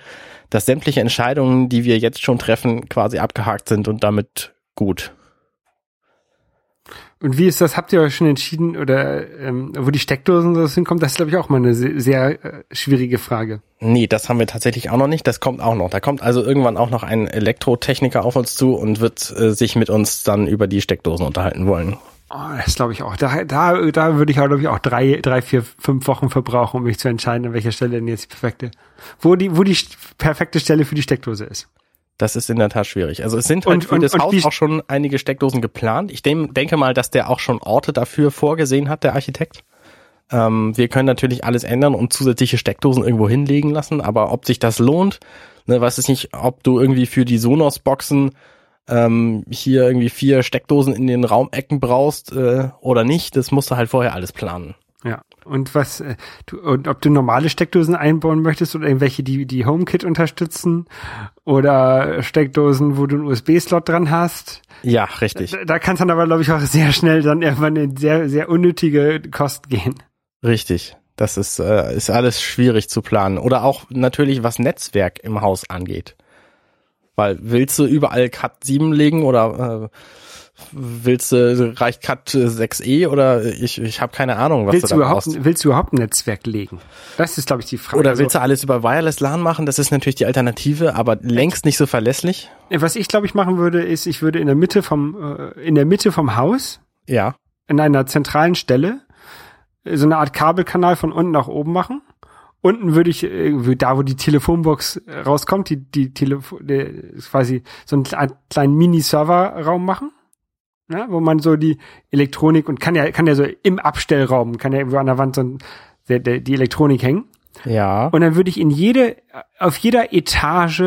dass sämtliche Entscheidungen, die wir jetzt schon treffen, quasi abgehakt sind und damit gut. Und wie ist das? Habt ihr euch schon entschieden oder ähm, wo die Steckdosen so hinkommen? Das ist, glaube ich, auch mal eine sehr, sehr äh, schwierige Frage. Nee, das haben wir tatsächlich auch noch nicht. Das kommt auch noch. Da kommt also irgendwann auch noch ein Elektrotechniker auf uns zu und wird äh, sich mit uns dann über die Steckdosen unterhalten wollen. Oh, das glaube ich auch. Da, da, da würde ich auch, glaube ich, auch drei, drei, vier, fünf Wochen verbrauchen, um mich zu entscheiden, an welcher Stelle denn jetzt die perfekte, wo die, wo die perfekte Stelle für die Steckdose ist. Das ist in der Tat schwierig. Also es sind halt Und- für und- das und Haus auch schon einige Steckdosen geplant. Ich denke mal, dass der auch schon Orte dafür vorgesehen hat, der Architekt. Ähm, wir können natürlich alles ändern und zusätzliche Steckdosen irgendwo hinlegen lassen, aber ob sich das lohnt, ne, weiß ich nicht, ob du irgendwie für die Sonos-Boxen ähm, hier irgendwie vier Steckdosen in den Raumecken brauchst äh, oder nicht, das musst du halt vorher alles planen. Und was, äh, du, und ob du normale Steckdosen einbauen möchtest oder irgendwelche, die die HomeKit unterstützen oder Steckdosen, wo du einen USB-Slot dran hast. Ja, richtig. Da, da kann es dann aber, glaube ich, auch sehr schnell dann irgendwann in sehr, sehr unnötige Kosten gehen. Richtig. Das ist, äh, ist alles schwierig zu planen. Oder auch natürlich, was Netzwerk im Haus angeht. Weil willst du überall Cat 7 legen oder äh, willst du, reicht Cat 6e oder ich, ich habe keine Ahnung, was Willst du überhaupt, brauchst. willst du überhaupt ein Netzwerk legen? Das ist, glaube ich, die Frage. Oder Also, willst du alles über Wireless LAN machen? Das ist natürlich die Alternative, aber längst nicht so verlässlich. was ich, glaube ich, machen würde, ist, ich würde in der Mitte vom, äh, in der Mitte vom Haus, Ja. in einer zentralen Stelle, äh, so eine Art Kabelkanal von unten nach oben machen. Unten würde ich, irgendwie da wo die Telefonbox äh, rauskommt, die, die Telefon, quasi so einen kle- kleinen Mini-Serverraum machen. Ja, wo man so die Elektronik und kann ja, kann ja so im Abstellraum, kann ja irgendwo an der Wand so ein, der, der, die Elektronik hängen. Ja. Und dann würde ich in jede, auf jeder Etage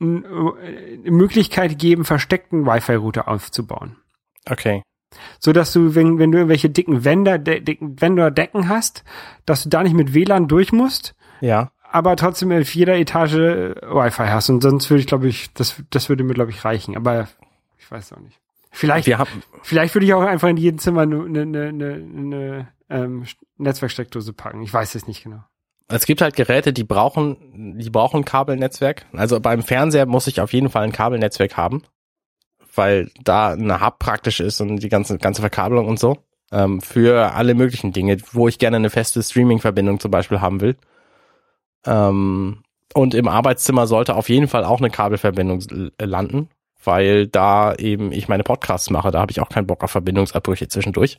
n- äh, eine Möglichkeit geben, versteckten Wi-Fi-Router aufzubauen. Okay. So dass du, wenn, wenn du irgendwelche dicken Wände, de, dicken Wände Decken hast, dass du da nicht mit WLAN durch musst, Ja. aber trotzdem auf jeder Etage äh, Wi-Fi hast. Und sonst würde ich, glaube ich, das, das würde mir, glaube ich, reichen. Aber ich weiß auch nicht. Vielleicht, Wir haben, vielleicht würde ich auch einfach in jedem Zimmer eine, eine, eine, eine, ähm, Netzwerksteckdose packen. Ich weiß es nicht genau. es gibt halt Geräte, die brauchen, die brauchen Kabelnetzwerk. Also beim Fernseher muss ich auf jeden Fall ein Kabelnetzwerk haben, weil da eine Hub praktisch ist und die ganze, ganze Verkabelung und so. Ähm, für alle möglichen Dinge, wo ich gerne eine feste Streaming-Verbindung zum Beispiel haben will. Ähm, und im Arbeitszimmer sollte auf jeden Fall auch eine Kabelverbindung landen, weil da eben ich meine Podcasts mache. Da habe ich auch keinen Bock auf Verbindungsabbrüche zwischendurch.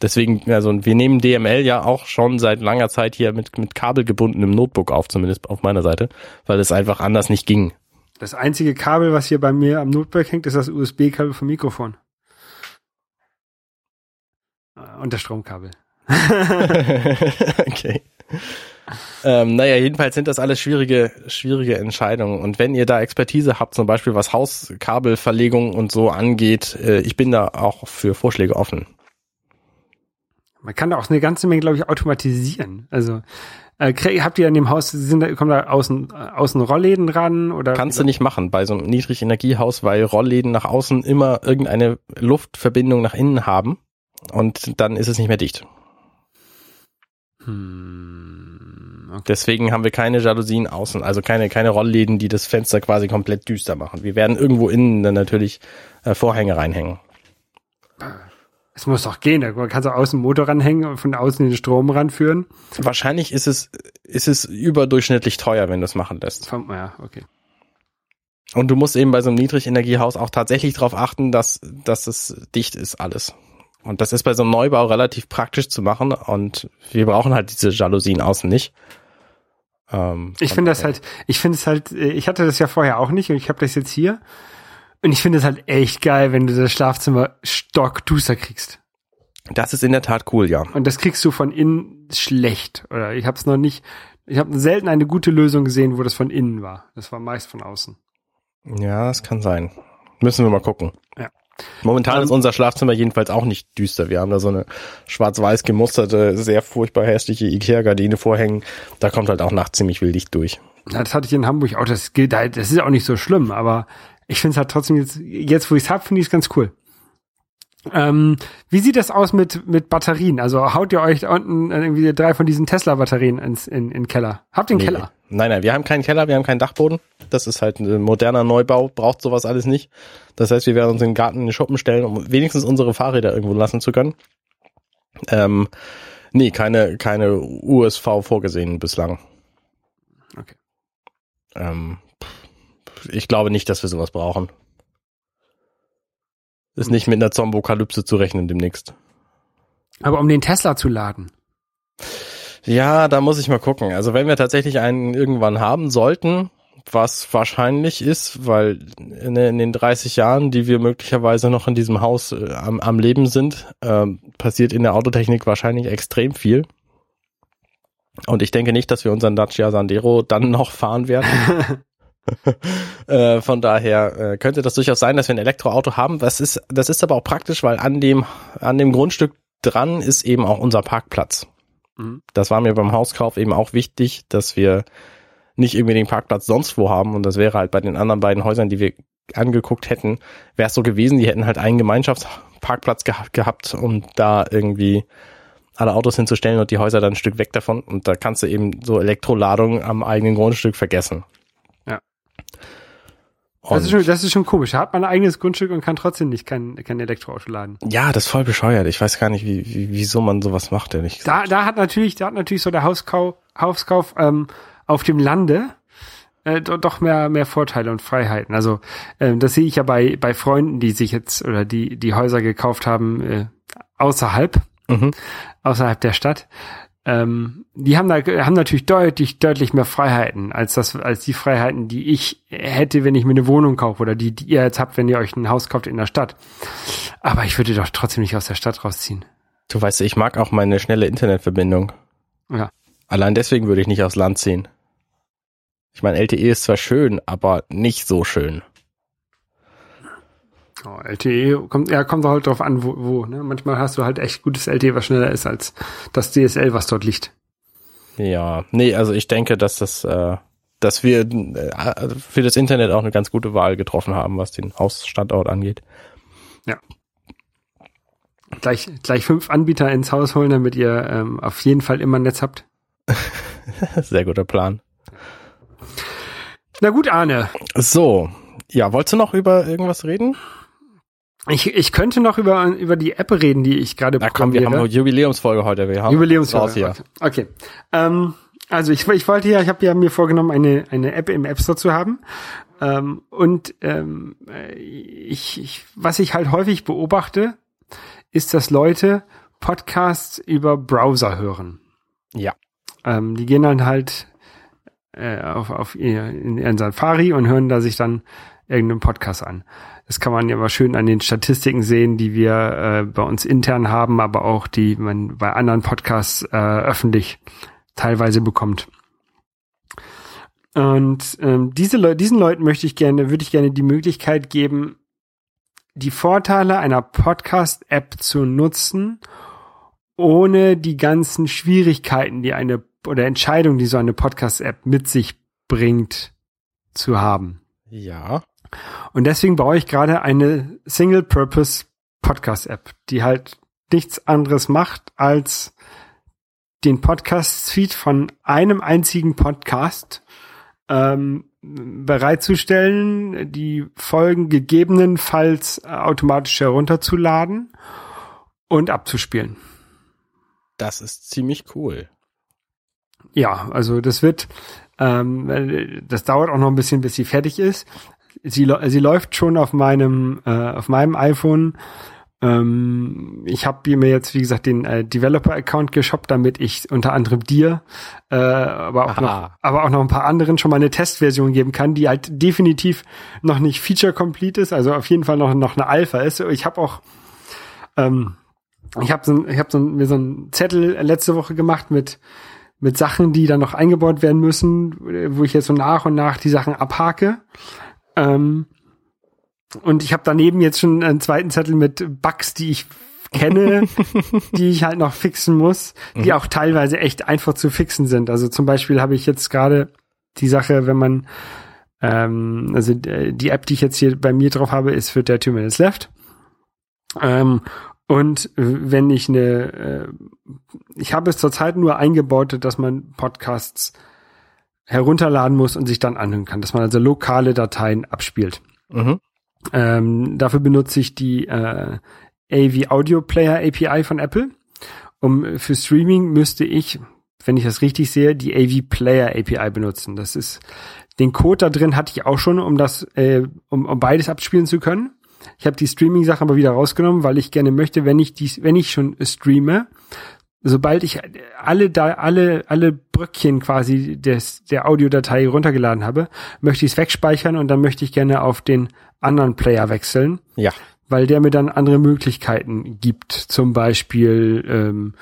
Deswegen, also wir nehmen DML ja auch schon seit langer Zeit hier mit, mit Kabel gebundenem Notebook auf, zumindest auf meiner Seite, weil es einfach anders nicht ging. Das einzige Kabel, was hier bei mir am Notebook hängt, ist das USB-Kabel vom Mikrofon. Und das Stromkabel. *laughs* *laughs* okay. Ähm, naja, jedenfalls sind das alles schwierige, schwierige Entscheidungen. Und wenn ihr da Expertise habt, zum Beispiel was Hauskabelverlegung und so angeht, äh, ich bin da auch für Vorschläge offen. Man kann da auch eine ganze Menge, glaube ich, automatisieren. Also äh, habt ihr in dem Haus, sind da, kommen da außen, äh, außen Rollläden ran oder? Kannst du nicht machen bei so einem Niedrigenergiehaus, weil Rollläden nach außen immer irgendeine Luftverbindung nach innen haben und dann ist es nicht mehr dicht. Hm, okay. Deswegen haben wir keine Jalousien außen, also keine, keine Rollläden, die das Fenster quasi komplett düster machen. Wir werden irgendwo innen dann natürlich äh, Vorhänge reinhängen. Es muss doch gehen, da kannst du außen einen Motor ranhängen und von außen den Strom ranführen. Wahrscheinlich ist es, ist es überdurchschnittlich teuer, wenn du es machen lässt. Ja, okay. Und du musst eben bei so einem Niedrigenergiehaus auch tatsächlich darauf achten, dass, dass es dicht ist alles. Und das ist bei so einem Neubau relativ praktisch zu machen und wir brauchen halt diese Jalousien außen nicht. Ähm, Ich finde das halt, ich finde es halt, äh, ich hatte das ja vorher auch nicht und ich habe das jetzt hier. Und ich finde es halt echt geil, wenn du das Schlafzimmer stockduster kriegst. Das ist in der Tat cool, ja. Und das kriegst du von innen schlecht. Oder ich habe es noch nicht, ich habe selten eine gute Lösung gesehen, wo das von innen war. Das war meist von außen. Ja, das kann sein. Müssen wir mal gucken. Ja. Momentan Ähm, ist unser Schlafzimmer jedenfalls auch nicht düster. Wir haben da so eine schwarz-weiß gemusterte, sehr furchtbar hässliche Ikea-Gardine vorhängen. Da kommt halt auch nachts ziemlich wild Licht durch. Das hatte ich in Hamburg auch. Das gilt halt, das ist auch nicht so schlimm, aber ich finde es halt trotzdem jetzt, jetzt wo ich es hab, finde ich es ganz cool. Ähm, wie sieht das aus mit, mit Batterien? Also haut ihr euch da unten irgendwie drei von diesen Tesla-Batterien ins, in, in den Keller? Habt ihr einen Nee. Keller? Nein, nein, wir haben keinen Keller, wir haben keinen Dachboden. Das ist halt ein moderner Neubau, braucht sowas alles nicht. Das heißt, wir werden uns in den Garten in den Schuppen stellen, um wenigstens unsere Fahrräder irgendwo lassen zu können. Ähm, nee, keine, keine USV vorgesehen bislang. Okay. Ähm, ich glaube nicht, dass wir sowas brauchen. Ist nicht mit einer Zombokalypse zu rechnen demnächst. Aber um den Tesla zu laden. Ja, da muss ich mal gucken. Also wenn wir tatsächlich einen irgendwann haben sollten, was wahrscheinlich ist, weil in, in den 30 Jahren, die wir möglicherweise noch in diesem Haus äh, am, am Leben sind, ähm, passiert in der Autotechnik wahrscheinlich extrem viel. Und ich denke nicht, dass wir unseren Dacia Sandero dann noch fahren werden. *laughs* äh, von daher äh, könnte das durchaus sein, dass wir ein Elektroauto haben. Das ist, das ist aber auch praktisch, weil an dem, an dem Grundstück dran ist eben auch unser Parkplatz. Mhm. Das war mir beim Hauskauf eben auch wichtig, dass wir nicht irgendwie den Parkplatz sonst wo haben. Und das wäre halt bei den anderen beiden Häusern, die wir angeguckt hätten, wäre es so gewesen, die hätten halt einen Gemeinschaftsparkplatz geha gehabt, um da irgendwie alle Autos hinzustellen und die Häuser dann ein Stück weg davon. Und da kannst du eben so Elektroladung am eigenen Grundstück vergessen. Ja. Das ist, schon, das ist schon komisch. Da hat man ein eigenes Grundstück und kann trotzdem nicht kein, kein Elektroauto laden. ja, das ist voll bescheuert. Ich weiß gar nicht, wie, wie, wieso man sowas macht, ehrlich Da, gesagt. da hat natürlich, da hat natürlich so der Hauskauf, Hauskauf ähm, auf dem Lande äh, do- doch mehr, mehr Vorteile und Freiheiten. Also ähm, das sehe ich ja bei, bei Freunden, die sich jetzt oder die die Häuser gekauft haben äh, außerhalb, Mhm. außerhalb der Stadt. Ähm, die haben da haben natürlich deutlich deutlich mehr Freiheiten als das als die Freiheiten, die ich hätte, wenn ich mir eine Wohnung kaufe oder die, die ihr jetzt habt, wenn ihr euch ein Haus kauft in der Stadt. Aber ich würde doch trotzdem nicht aus der Stadt rausziehen. Du weißt, ich mag auch meine schnelle Internetverbindung. Ja. Allein deswegen würde ich nicht aufs Land ziehen. Ich meine, LTE ist zwar schön, aber nicht so schön. Oh, LTE kommt, ja, kommt halt drauf an, wo, wo, ne? Manchmal hast du halt echt gutes LTE, was schneller ist als das DSL, was dort liegt. Ja, nee, also ich denke, dass das, äh, dass wir äh, für das Internet auch eine ganz gute Wahl getroffen haben, was den Hausstandort angeht. Gleich, gleich fünf Anbieter ins Haus holen, damit ihr ähm, auf jeden Fall immer ein Netz habt. *laughs* Sehr guter Plan. Na gut, Arne. So, ja, wolltest du noch über irgendwas reden? Ich, ich könnte noch über, über die App reden, die ich gerade Na komm, wir haben eine Jubiläumsfolge heute. Wir haben raus Jubiläumsfolge. hier. Okay. Ähm, also ich, ich wollte ja, ich habe ja mir vorgenommen, eine, eine App im App Store zu haben. Ähm, und ähm, äh, ich, ich, was ich halt häufig beobachte, ist, dass Leute Podcasts über Browser hören. Ja. Ähm, die gehen dann halt äh, auf, auf ihr, in ihren Safari und hören da sich dann irgendeinen Podcast an. Das kann man ja aber schön an den Statistiken sehen, die wir äh, bei uns intern haben, aber auch die man bei anderen Podcasts äh, öffentlich teilweise bekommt. Und ähm, diese Leu diesen Leuten möchte ich gerne, würde ich gerne die Möglichkeit geben, die Vorteile einer Podcast-App zu nutzen, ohne die ganzen Schwierigkeiten, die eine oder Entscheidungen, die so eine Podcast-App mit sich bringt, zu haben. Ja. Und deswegen baue ich gerade eine Single-Purpose Podcast-App, die halt nichts anderes macht, als den Podcast-Feed von einem einzigen Podcast ähm, bereitzustellen, die Folgen gegebenenfalls automatisch herunterzuladen und abzuspielen. Das ist ziemlich cool. Ja, also das wird, ähm, das dauert auch noch ein bisschen, bis sie fertig ist. Sie, sie läuft schon auf meinem, äh, auf meinem iPhone. Ähm, ich habe mir jetzt, wie gesagt, den äh, Developer-Account geshoppt, damit ich unter anderem dir, äh, aber auch noch, aber auch noch ein paar anderen schon mal eine Testversion geben kann, die halt definitiv noch nicht feature-complete ist, also auf jeden Fall noch noch eine Alpha ist. Ich habe auch ähm, ich habe so, ich hab so, mir so einen Zettel letzte Woche gemacht mit mit Sachen, die dann noch eingebaut werden müssen, wo ich jetzt so nach und nach die Sachen abhake. Ähm, und ich habe daneben jetzt schon einen zweiten Zettel mit Bugs, die ich kenne, *laughs* die ich halt noch fixen muss, die mhm. auch teilweise echt einfach zu fixen sind. Also zum Beispiel habe ich jetzt gerade die Sache, wenn man ähm, also äh, die App, die ich jetzt hier bei mir drauf habe, ist für der Two Minutes Left. Ähm, und wenn ich eine, äh, ich habe es zurzeit nur eingebaut, dass man Podcasts herunterladen muss und sich dann anhören kann, dass man also lokale Dateien abspielt. Mhm. Ähm, dafür benutze ich die äh, AV Audio Player API von Apple. Um für Streaming müsste ich, wenn ich das richtig sehe, die AV Player API benutzen. Das ist den Code da drin hatte ich auch schon, um das, äh, um, um beides abspielen zu können. Ich habe die Streaming-Sache aber wieder rausgenommen, weil ich gerne möchte, wenn ich dies, wenn ich schon streame, sobald ich alle da alle alle Bröckchen quasi des der Audiodatei runtergeladen habe, möchte ich es wegspeichern und dann möchte ich gerne auf den anderen Player wechseln. Ja. Weil der mir dann andere Möglichkeiten gibt, zum Beispiel ähm,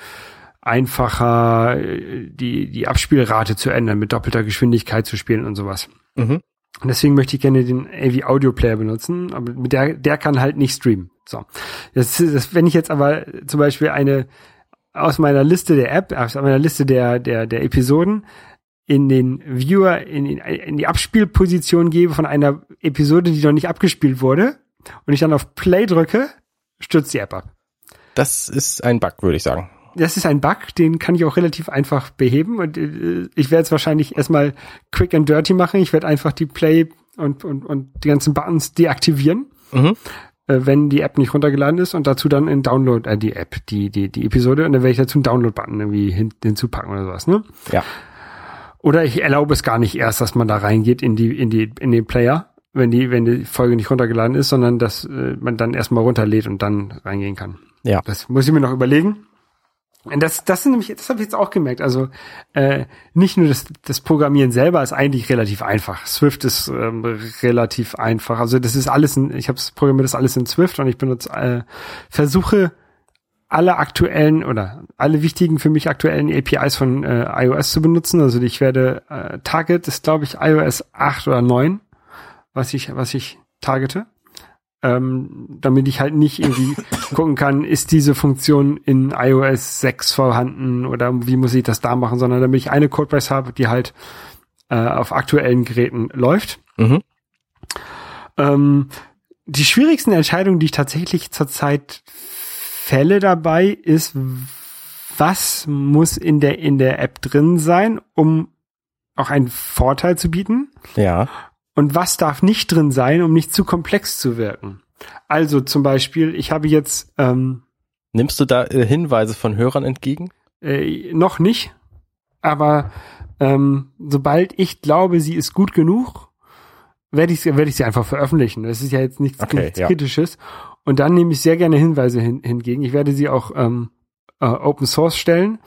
einfacher äh, die die Abspielrate zu ändern, mit doppelter Geschwindigkeit zu spielen und sowas. Mhm. Und deswegen möchte ich gerne den AV Audio Player benutzen, aber mit der, der kann halt nicht streamen. So. Das, das, wenn ich jetzt aber zum Beispiel eine aus meiner Liste der App, aus meiner Liste der, der, der Episoden in den Viewer, in, in, die Abspielposition gebe von einer Episode, die noch nicht abgespielt wurde, und ich dann auf Play drücke, stürzt die App ab. Das ist ein Bug, würde ich sagen das ist ein Bug, den kann ich auch relativ einfach beheben. Und äh, ich werde es wahrscheinlich erstmal quick and dirty machen. Ich werde einfach die Play und, und, und die ganzen Buttons deaktivieren, mhm. Äh, wenn die App nicht runtergeladen ist und dazu dann in Download, äh, die App, die, die, die Episode und dann werde ich dazu einen Download-Button irgendwie hin, hinzupacken oder sowas, ne? Ja. Oder ich erlaube es gar nicht erst, dass man da reingeht in die, in die, in den Player, wenn die, wenn die Folge nicht runtergeladen ist, sondern dass äh, man dann erstmal runterlädt und dann reingehen kann. Ja. Das muss ich mir noch überlegen. Das, das sind nämlich, das habe ich jetzt auch gemerkt. Also äh, nicht nur das, das Programmieren selber ist eigentlich relativ einfach. Swift ist ähm, relativ einfach. Also das ist alles, in, ich habe programmiert das alles in Swift und ich benutze, äh, versuche alle aktuellen oder alle wichtigen für mich aktuellen APIs von äh, iOS zu benutzen. Also ich werde äh, Target ist glaube ich iOS 8 oder 9, was ich was ich targete ähm, damit ich halt nicht irgendwie *laughs* gucken kann, ist diese Funktion in iOS 6 vorhanden oder wie muss ich das da machen, sondern damit ich eine Codebase habe, die halt äh, auf aktuellen Geräten läuft. Mhm. Ähm, die schwierigsten Entscheidungen, die ich tatsächlich zurzeit fälle dabei, ist, was muss in der in der App drin sein, um auch einen Vorteil zu bieten. Ja und was darf nicht drin sein, um nicht zu komplex zu wirken. Also zum Beispiel, ich habe jetzt ähm, Nimmst du da äh, Hinweise von Hörern entgegen? Äh, noch nicht, aber ähm, sobald ich glaube, sie ist gut genug, werde ich, werde ich sie einfach veröffentlichen. Das ist ja jetzt nichts, okay, nichts ja. Kritisches. Und dann nehme ich sehr gerne Hinweise hin, hingegen. Ich werde sie auch ähm, äh, Open Source stellen,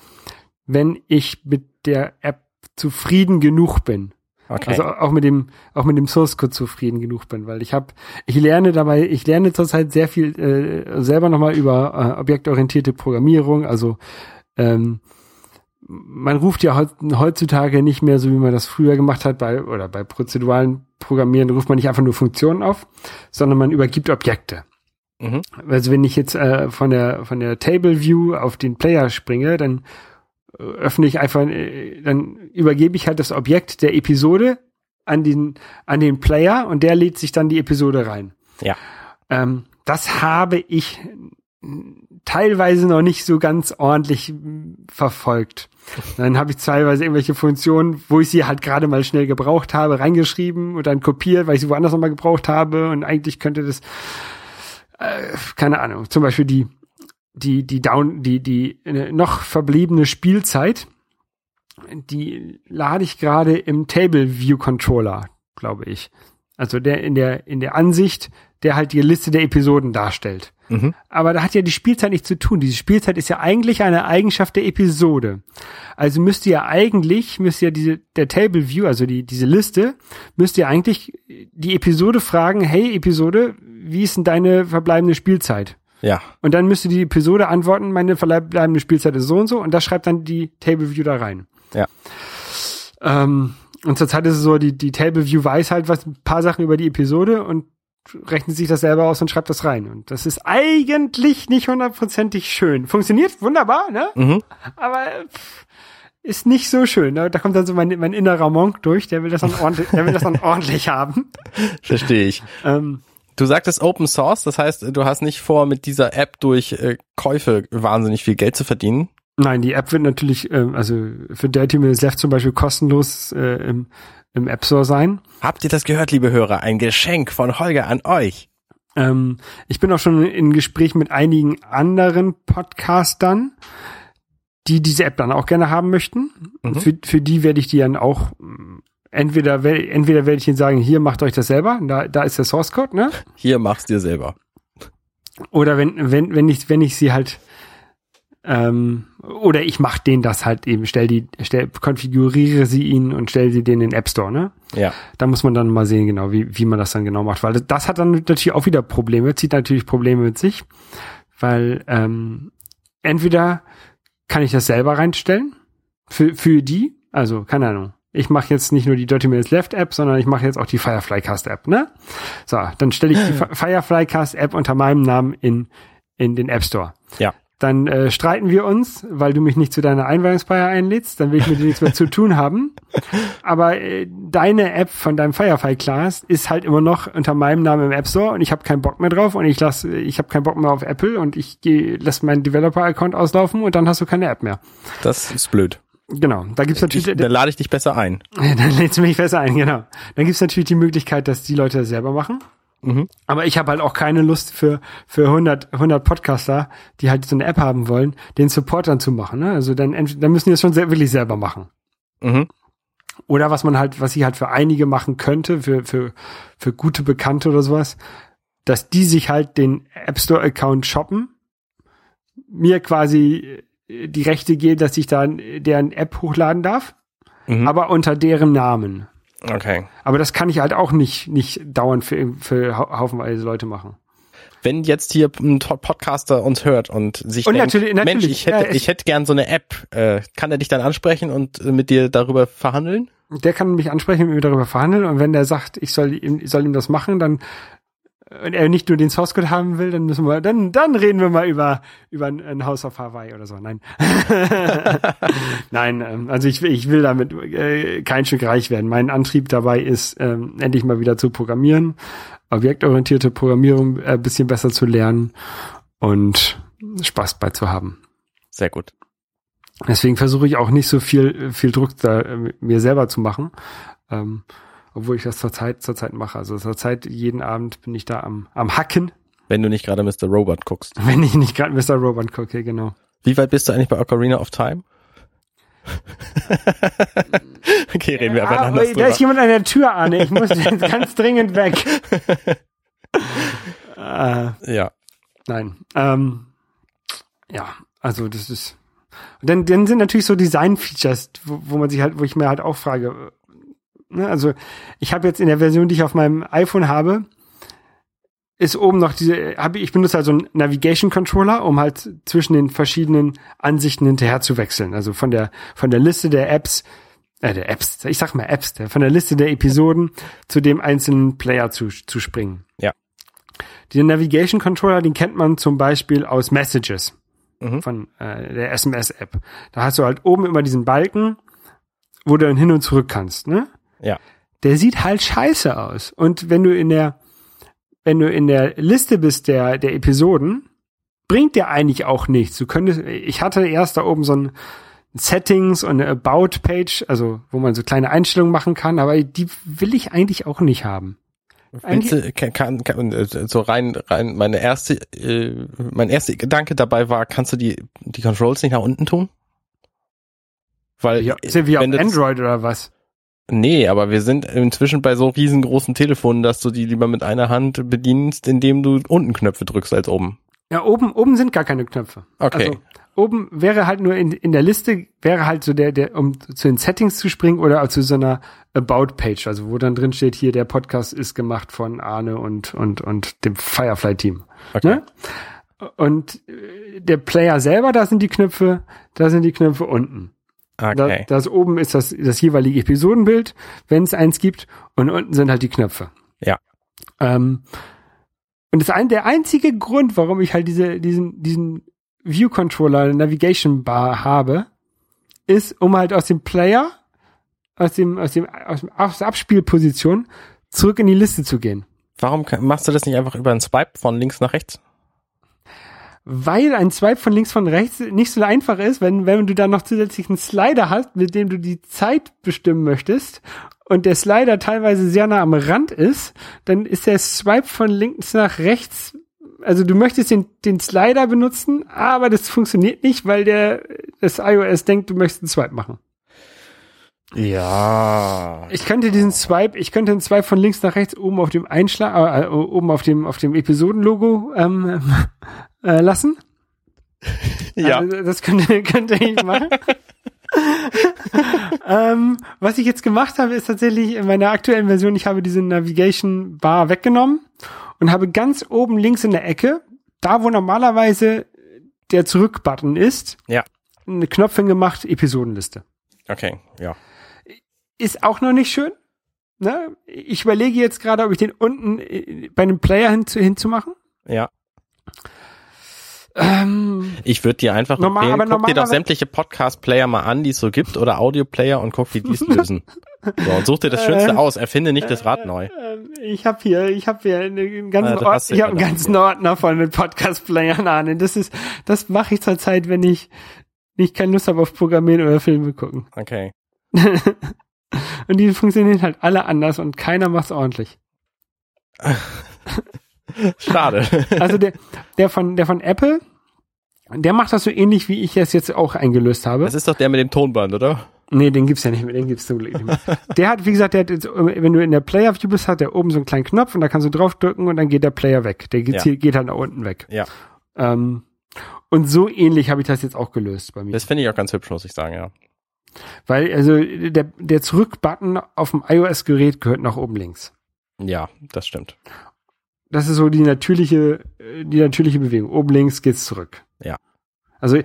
wenn ich mit der App zufrieden genug bin. Okay. Also auch mit dem, auch mit dem Source Code zufrieden genug bin, weil ich habe, ich lerne dabei, ich lerne zurzeit sehr viel äh, selber nochmal über äh, objektorientierte Programmierung. Also ähm, man ruft ja heutzutage nicht mehr so, wie man das früher gemacht hat, bei oder bei prozeduralen Programmieren ruft man nicht einfach nur Funktionen auf, sondern man übergibt Objekte. Mhm. Also wenn ich jetzt äh, von der von der Table View auf den Player springe, dann öffne ich einfach, äh, dann übergebe ich halt das Objekt der Episode an den an den Player und der lädt sich dann die Episode rein. Ja. Ähm, das habe ich teilweise noch nicht so ganz ordentlich verfolgt. Dann habe ich teilweise irgendwelche Funktionen, wo ich sie halt gerade mal schnell gebraucht habe, reingeschrieben und dann kopiert, weil ich sie woanders nochmal gebraucht habe und eigentlich könnte das, äh, keine Ahnung, zum Beispiel die, die, die Down, die, die noch verbliebene Spielzeit, die lade ich gerade im Table View Controller, glaube ich. Also der in der, in der Ansicht, der halt die Liste der Episoden darstellt. Mhm. Aber da hat ja die Spielzeit nichts zu tun. Diese Spielzeit ist ja eigentlich eine Eigenschaft der Episode. Also müsste ja eigentlich, müsste ja diese, der Table View, also die, diese Liste, müsste ja eigentlich die Episode fragen, hey Episode, wie ist denn deine verbleibende Spielzeit? Ja. Und dann müsste die Episode antworten, meine verbleibende Spielzeit ist so und so, und das schreibt dann die Table View da rein. Ja. Ähm, und zurzeit ist es so, die, die Table View weiß halt was, ein paar Sachen über die Episode und rechnet sich das selber aus und schreibt das rein. Und das ist eigentlich nicht hundertprozentig schön. Funktioniert wunderbar, ne? Mhm. Aber pff, ist nicht so schön. Ne? Da kommt dann so mein, mein innerer Monk durch, der will das dann ordentlich, der will das dann *laughs* ordentlich haben. Verstehe ich. Ähm, Du sagtest Open Source, das heißt, du hast nicht vor, mit dieser App durch äh, Käufe wahnsinnig viel Geld zu verdienen. Nein, die App wird natürlich, ähm, also für Dirty Minutes Left zum Beispiel kostenlos äh, im, im App Store sein. Habt ihr das gehört, liebe Hörer? Ein Geschenk von Holger an euch. Ähm, ich bin auch schon in Gespräch mit einigen anderen Podcastern, die diese App dann auch gerne haben möchten. Mhm. Für, für die werde ich die dann auch entweder entweder werde ich ihnen sagen, hier macht euch das selber, da, da ist der Source Code, ne? Hier mach's dir selber. Oder wenn wenn wenn ich wenn ich sie halt ähm, oder ich mache denen das halt eben, stell die, stell, konfiguriere sie ihnen und stell sie denen in den App Store, ne? Ja. Da muss man dann mal sehen, genau, wie, wie man das dann genau macht. Weil das, das hat dann natürlich auch wieder Probleme, zieht natürlich Probleme mit sich. Weil ähm, entweder kann ich das selber reinstellen für, für die, also keine Ahnung. Ich mache jetzt nicht nur die Dirty Minutes Left App, sondern ich mache jetzt auch die Firefly Cast App, ne? So, dann stelle ich die Fi- Firefly Cast App unter meinem Namen in, in den App Store. Ja. Dann äh, streiten wir uns, weil du mich nicht zu deiner Einweihungsfeier einlädst, dann will ich mit dir nichts mehr zu tun haben. Aber äh, deine App von deinem Firefly Class ist halt immer noch unter meinem Namen im App Store und ich habe keinen Bock mehr drauf und ich lass, ich habe keinen Bock mehr auf Apple und ich geh, lass meinen Developer-Account auslaufen und dann hast du keine App mehr. Das ist blöd. Genau, da gibt's Ich, natürlich, dann lade ich dich besser ein. *laughs* dann lädst du mich besser ein, genau. Dann gibt's natürlich die Möglichkeit, dass die Leute das selber machen. Mhm. Aber ich habe halt auch keine Lust für für 100 100 Podcaster, die halt so eine App haben wollen, den Support dann zu machen. Ne? Also dann dann müssen die es schon sehr, wirklich selber machen. Mhm. Oder was man halt, was ich halt für einige machen könnte, für für für gute Bekannte oder sowas, dass die sich halt den App Store Account shoppen, mir quasi die Rechte geben, dass ich da deren App hochladen darf, Mhm. aber unter deren Namen. Okay. Aber das kann ich halt auch nicht, nicht dauernd für, für hau- haufenweise Leute machen. Wenn jetzt hier ein Podcaster uns hört und sich Und denkt, natürlich- natürlich, Mensch, ich hätte, ja, ich- hätte gern so eine App, äh, kann er dich dann ansprechen und äh, mit dir darüber verhandeln? Der kann mich ansprechen, mit mir darüber verhandeln und wenn der sagt, ich soll ihm, ich soll ihm das machen, dann und er nicht nur den Source Code haben will, dann müssen wir, dann, dann reden wir mal über, über ein, House of Hawaii oder so. Nein. *laughs* Nein, ähm, also ich, will- ich will damit äh, kein Stück reich werden. Mein Antrieb dabei ist, ähm, endlich mal wieder zu programmieren, objektorientierte Programmierung äh, ein bisschen besser zu lernen und Spaß bei zu haben. Sehr gut. Deswegen versuche ich auch nicht so viel, viel Druck da äh, mir selber zu machen. Ähm, obwohl ich das zurzeit, zurzeit mache. Also zurzeit jeden Abend bin ich da am, am Hacken, Wenn du nicht gerade Mr. Robot guckst. *laughs* wenn ich nicht gerade Mr. Robot gucke, genau. Wie weit bist du eigentlich bei Ocarina of Time? *laughs* okay, reden wir einfach Ah, anders da drüber. ist jemand an der Tür, Arne. Ich muss jetzt ganz dringend weg. äh, *laughs* Ja. nein. Ähm, ja, also das ist. Und dann, dann sind natürlich so Design-Features, wo, wo man sich halt, wo ich mir halt auch frage, also ich habe jetzt in der Version, die ich auf meinem iPhone habe, ist oben noch diese, habe ich benutze also einen Navigation Controller, um halt zwischen den verschiedenen Ansichten hinterher zu wechseln. Also von der von der Liste der Apps, äh, der Apps, ich sag mal Apps, der, von der Liste der Episoden zu dem einzelnen Player zu, zu springen. Ja. Den Navigation Controller, den kennt man zum Beispiel aus Messages Mhm. von äh, der SMS-App. Da hast du halt oben immer diesen Balken, wo du dann hin und zurück kannst, ne? Ja. Der sieht halt scheiße aus. Und wenn du in der, wenn du in der Liste bist der, der Episoden, bringt der eigentlich auch nichts. Du könntest, ich hatte erst da oben so ein Settings und eine About-Page, also wo man so kleine Einstellungen machen kann, aber die will ich eigentlich auch nicht haben. Willst du, kann, kann, kann, äh, so rein, rein, meine erste, äh, mein erster Gedanke dabei war, kannst du die, die Controls nicht nach unten tun? Weil, Ja, ist ja wie auf das- Android oder was? Nee, aber wir sind inzwischen bei so riesengroßen Telefonen, dass du die lieber mit einer Hand bedienst, indem du unten Knöpfe drückst als oben. Ja, oben, oben sind gar keine Knöpfe. Okay. Also, oben wäre halt nur in, in der Liste, wäre halt so der, der, um zu den Settings zu springen oder zu so einer About-Page, also wo dann drin steht, hier, der Podcast ist gemacht von Arne und, und, und dem Firefly-Team. Okay. Ne? Und äh, der Player selber, da sind die Knöpfe, da sind die Knöpfe unten. Da, Okay. das oben ist das, das jeweilige Episodenbild, wenn es eins gibt, und unten sind halt die Knöpfe. Ja. Ähm, und das ein, der einzige Grund, warum ich halt diese, diesen, diesen View Controller Navigation Bar habe, ist, um halt aus dem Player, aus dem, aus dem, aus, dem, aus der Abspielposition zurück in die Liste zu gehen. Warum machst du das nicht einfach über einen Swipe von links nach rechts? Weil ein Swipe von links von rechts nicht so einfach ist, wenn, wenn du dann noch zusätzlich einen Slider hast, mit dem du die Zeit bestimmen möchtest und der Slider teilweise sehr nah am Rand ist, dann ist der Swipe von links nach rechts, also du möchtest den, den Slider benutzen, aber das funktioniert nicht, weil der, das iOS denkt, du möchtest einen Swipe machen. Ja. Ich könnte diesen Swipe, ich könnte den Swipe von links nach rechts oben auf dem Einschlag, äh, oben auf dem, auf dem Episodenlogo ähm, *laughs* äh, lassen. *laughs* Ja. Also, das könnte, *laughs* könnte ich machen. ähm, was ich jetzt gemacht habe, ist tatsächlich in meiner aktuellen Version, ich habe diese Navigation Bar weggenommen und habe ganz oben links in der Ecke, da wo normalerweise der Zurück-Button ist, Ja. einen Knopf hingemacht, Episodenliste. Okay, ja. Ist auch noch nicht schön. Ne? Ich überlege jetzt gerade, ob ich den unten äh, bei einem Player hin, hinzumachen. Ja. Ähm, Ich würde dir einfach Normal- empfehlen, aber guck dir doch sämtliche Podcast-Player mal an, die es so gibt, oder Audio-Player und guck, wie die es *laughs* lösen. So, und such dir das Schönste Äh, aus, erfinde nicht das Rad neu. Ähm, Ich habe hier, ich habe hier einen ganzen, hast ja ich hab einen ganzen Ordner voll mit Podcast-Playern an. Das ist, das mache ich zurzeit, wenn ich nicht keine Lust habe auf Programmieren oder Filme gucken. Okay. *laughs* *laughs* Und die funktionieren halt alle anders und keiner macht's ordentlich. *laughs* Schade. *laughs* Also der, der von, der von Apple, der macht das so ähnlich, wie ich es jetzt auch eingelöst habe. Das ist doch der mit dem Tonband, oder? Nee, den gibt's ja nicht mehr, den gibt's zum Glück nicht mehr. Der hat, wie gesagt, der hat jetzt, wenn du in der Player View bist, hat der oben so einen kleinen Knopf und da kannst du draufdrücken und dann geht der Player weg. Der geht, Ja. hier, geht halt nach unten weg. Ja. Ähm, und so ähnlich habe ich das jetzt auch gelöst bei mir. Das finde ich auch ganz hübsch, muss ich sagen, ja. Weil, also, der, der Zurück-Button auf dem iOS-Gerät gehört nach oben links. Ja, das stimmt. Das ist so die natürliche, äh, die natürliche Bewegung. Oben links geht's zurück. Ja. Also,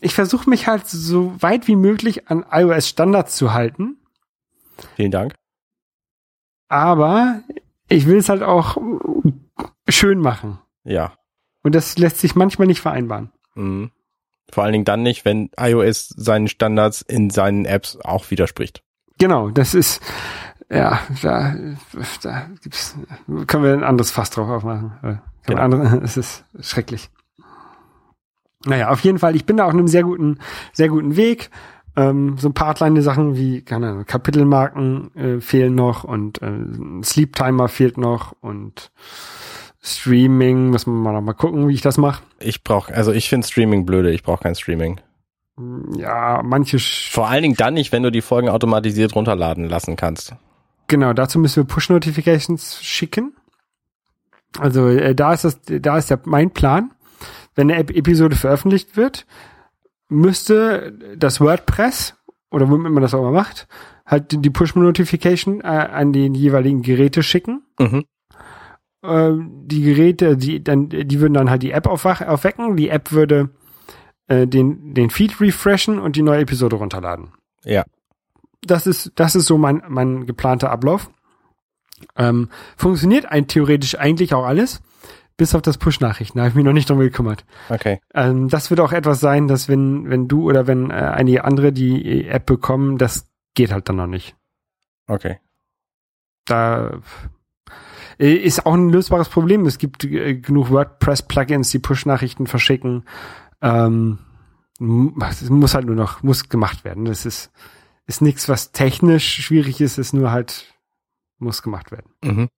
ich versuche mich halt so weit wie möglich an iOS-Standards zu halten. Vielen Dank. aber ich will es halt auch schön machen. Ja. Und das lässt sich manchmal nicht vereinbaren. Mhm. Vor allen Dingen dann nicht, wenn iOS seinen Standards in seinen Apps auch widerspricht. Genau, das ist, ja, da, da gibt's, können wir ein anderes Fass drauf aufmachen. Äh, Genau. man andere, *laughs* es ist schrecklich. Naja, auf jeden Fall, ich bin da auf einem sehr guten, sehr guten Weg. Ähm, so ein paar kleine Sachen wie, keine Ahnung, Kapitelmarken äh, fehlen noch und äh, Sleep Timer fehlt noch und Streaming, muss man mal mal gucken, wie ich das mache. Ich brauche, also ich finde Streaming blöde, ich brauche kein Streaming. Ja, manche, Vor allen Dingen dann nicht, wenn du die Folgen automatisiert runterladen lassen kannst. genau, dazu müssen wir Push-Notifications schicken. Also äh, da ist das, da ist der, mein Plan. Wenn eine Ep- Episode veröffentlicht wird, müsste das WordPress oder womit man das auch immer macht, halt die- die Push-Notification äh, an die jeweiligen Geräte schicken. Mhm. Äh, die Geräte, die dann, die würden dann halt die App aufwach, aufwecken. Die App würde äh, den den Feed refreshen und die neue Episode runterladen. Ja. Das ist das ist so mein mein geplanter Ablauf. Ähm, funktioniert ein theoretisch eigentlich auch alles. Bis auf das Push-Nachrichten, da habe ich mich noch nicht drum gekümmert. Okay. Ähm, das wird auch etwas sein, dass wenn, wenn du oder wenn äh, einige andere die App bekommen, das geht halt dann noch nicht. Okay. Da äh, ist auch ein lösbares Problem. Es gibt äh, genug WordPress-Plugins, die Push-Nachrichten verschicken. Ähm, muss halt nur noch, muss gemacht werden. Das ist, ist nichts, was technisch schwierig ist, ist nur halt, muss gemacht werden. Mhm.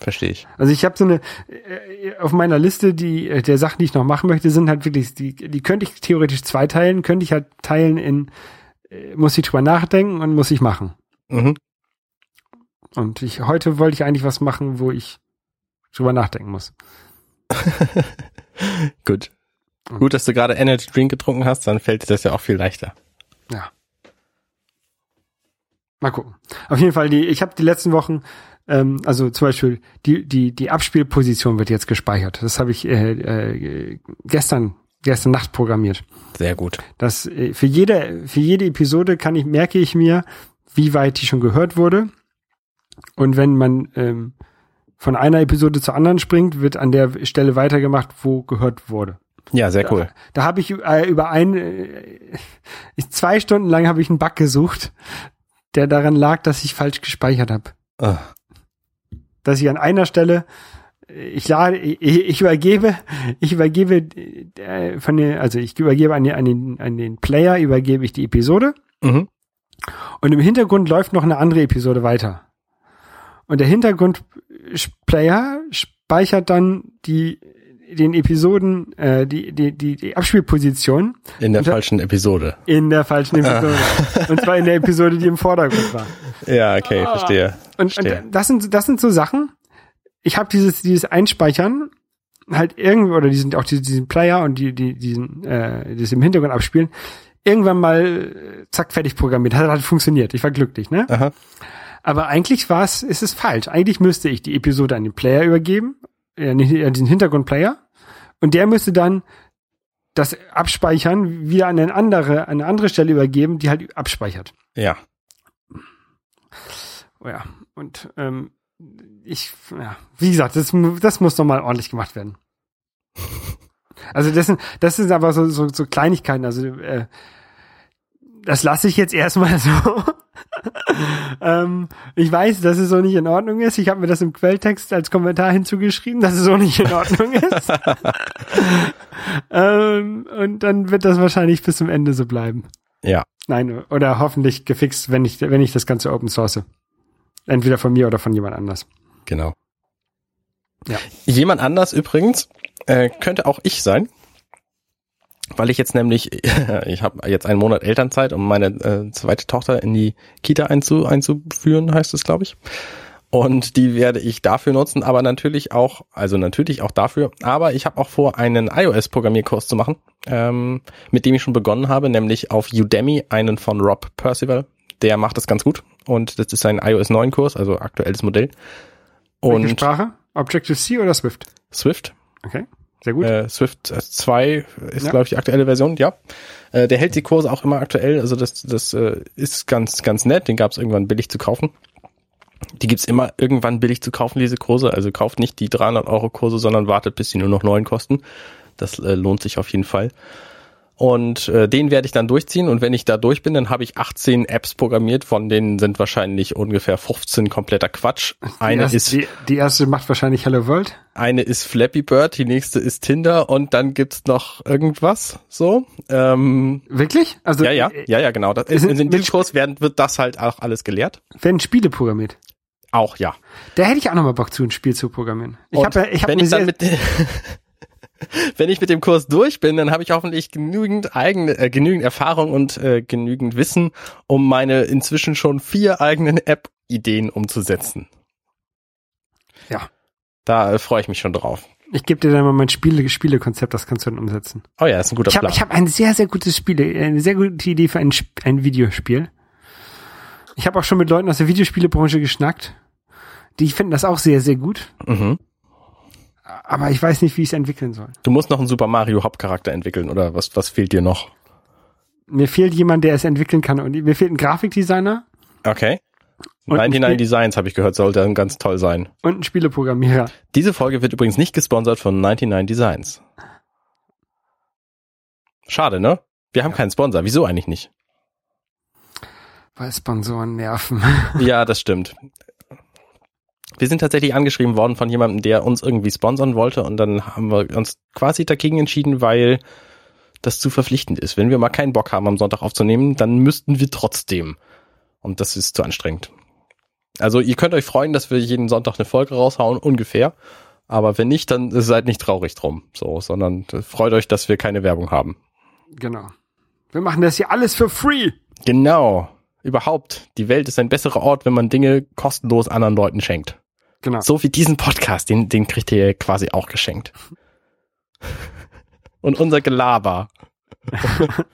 Verstehe ich. Also ich habe so eine äh, auf meiner Liste, die äh, der Sachen, die ich noch machen möchte, sind halt wirklich die die könnte ich theoretisch zweiteilen, könnte ich halt teilen in äh, muss ich drüber nachdenken und muss ich machen. Mhm. Und ich heute wollte ich eigentlich was machen, wo ich drüber nachdenken muss. *laughs* Gut. Gut, dass du gerade Energy Drink getrunken hast, dann fällt dir das ja auch viel leichter. Ja. Mal gucken. Auf jeden Fall die ich habe die letzten Wochen ähm, also zum Beispiel die die die Abspielposition wird jetzt gespeichert. Das habe ich äh, äh, gestern gestern Nacht programmiert. Sehr gut. Das äh, für jede für jede Episode kann ich merke ich mir, wie weit die schon gehört wurde. Und wenn man ähm, von einer Episode zur anderen springt, wird an der Stelle weitergemacht, wo gehört wurde. Ja, sehr cool. Da habe ich äh, über ein äh, zwei Stunden lang habe ich einen Bug gesucht, der daran lag, dass ich falsch gespeichert habe. Ah, Dass ich an einer Stelle äh, ich lade, ich, ich übergebe, ich übergebe äh, von den, also ich übergebe an den, an den, an den Player übergebe ich die Episode Mhm. und im Hintergrund läuft noch eine andere Episode weiter. Und der Hintergrund-Player speichert dann die den Episoden, äh, die, die, die, die Abspielposition In der Und falschen Episode. in der falschen Episode. *laughs* und zwar in der Episode, die im Vordergrund war. Ja, okay, verstehe. Und, und Verstehe. das sind das sind so Sachen. Ich habe dieses dieses Einspeichern halt irgendwie oder diesen auch diesen, diesen Player und die die diesen äh, das im Hintergrund abspielen irgendwann mal äh, zack fertig programmiert hat hat funktioniert ich war glücklich ne Aha. Aber eigentlich war es ist es falsch eigentlich müsste ich die Episode an den Player übergeben äh, an diesen Hintergrundplayer und der müsste dann das Abspeichern wieder an eine andere an eine andere Stelle übergeben die halt abspeichert Ja. Oh ja, und ähm, ich, ja, wie gesagt, das, das muss noch mal ordentlich gemacht werden. *laughs* Also das sind, das sind aber so, so, so Kleinigkeiten. Also äh, das lasse ich jetzt erstmal *laughs* so. *laughs* ähm, ich weiß, dass es so nicht in Ordnung ist. Ich habe mir das im Quelltext als Kommentar hinzugeschrieben, dass es so nicht in Ordnung ist. *laughs* ähm, und dann wird das wahrscheinlich bis zum Ende so bleiben. Ja. Nein, oder hoffentlich gefixt, wenn ich, wenn ich das Ganze open source. Entweder von mir oder von jemand anders. Genau. Ja. Jemand anders übrigens äh, könnte auch ich sein, weil ich jetzt nämlich, *laughs* ich habe jetzt einen Monat Elternzeit, um meine äh, zweite Tochter in die Kita einzu, einzuführen, heißt es, glaube ich. Und die werde ich dafür nutzen, aber natürlich auch, also natürlich auch dafür, aber ich habe auch vor, einen iOS-Programmierkurs zu machen, ähm, mit dem ich schon begonnen habe, nämlich auf Udemy, einen von Rob Percival. Der macht das ganz gut und das ist ein iOS 9 Kurs, also aktuelles Modell. Welche Und Sprache? Objective-C oder Swift? Swift, Okay, sehr gut. äh, Swift 2 ist, Ja. glaube ich, die aktuelle Version, ja. Äh, der hält die Kurse auch immer aktuell, also das, das äh, ist ganz, ganz nett, den gab es irgendwann billig zu kaufen. Die gibt's immer irgendwann billig zu kaufen, diese Kurse. Also kauft nicht die 300 Euro Kurse, sondern wartet, bis sie nur noch neun kosten. Das äh, lohnt sich auf jeden Fall. Und äh, den werde ich dann durchziehen. Und wenn ich da durch bin, dann habe ich 18 Apps programmiert. Von denen sind wahrscheinlich ungefähr 15 kompletter Quatsch. die, Eine erste, ist die, die erste macht wahrscheinlich Hello World. Eine ist Flappy Bird, die nächste ist Tinder und dann gibt's noch irgendwas so. Ähm, Wirklich? Also ja, ja, äh, ja, ja, genau. Das, ist- in, mit- Kurs werden, wird das halt auch alles gelehrt. werden Spiele programmiert. Auch ja. Da hätte ich auch nochmal Bock zu, ein Spiel zu programmieren. Ich habe ich habe sehr, mit *laughs* wenn ich mit dem Kurs durch bin, dann habe ich hoffentlich genügend eigene, äh, genügend Erfahrung und äh, genügend Wissen, um meine inzwischen schon vier eigenen App-Ideen umzusetzen. Ja. Da äh, freue ich mich schon drauf. ich gebe dir dann mal mein Spiele, Spielekonzept, das kannst du dann umsetzen. Oh ja, ist ein guter Ich habe Plan. ich hab ein sehr, sehr gutes Spiel, eine sehr gute Idee für ein, ein Videospiel. Ich habe auch schon mit Leuten aus der Videospielebranche geschnackt. Die finden das auch sehr, sehr gut. mhm. Aber ich weiß nicht, wie ich es entwickeln soll. Du musst noch einen Super Mario Hauptcharakter entwickeln oder was, was fehlt dir noch? Mir fehlt jemand, der es entwickeln kann. Und mir fehlt ein Grafikdesigner. Okay. Und ein 99 Spiel- Designs habe ich gehört, sollte dann ganz toll sein. Und ein Spieleprogrammierer. *laughs* Diese Folge wird übrigens nicht gesponsert von 99 Designs. Schade, ne? Wir haben keinen Sponsor. Wieso eigentlich nicht? Weil Sponsoren nerven. *laughs* Ja, das stimmt. Wir sind tatsächlich angeschrieben worden von jemandem, der uns irgendwie sponsern wollte und dann haben wir uns quasi dagegen entschieden, weil das zu verpflichtend ist. Wenn wir mal keinen Bock haben, am Sonntag aufzunehmen, dann müssten wir trotzdem. Und das ist zu anstrengend. Also ihr könnt euch freuen, dass wir jeden Sonntag eine Folge raushauen, ungefähr. Aber wenn nicht, dann seid nicht traurig drum, so, sondern freut euch, dass wir keine Werbung haben. genau. Wir machen das hier alles für free. Genau. Überhaupt. Die Welt ist ein besserer Ort, wenn man Dinge kostenlos anderen Leuten schenkt. Genau. So wie diesen Podcast, den, den kriegt ihr quasi auch geschenkt. *laughs* Und unser Gelaber. *laughs*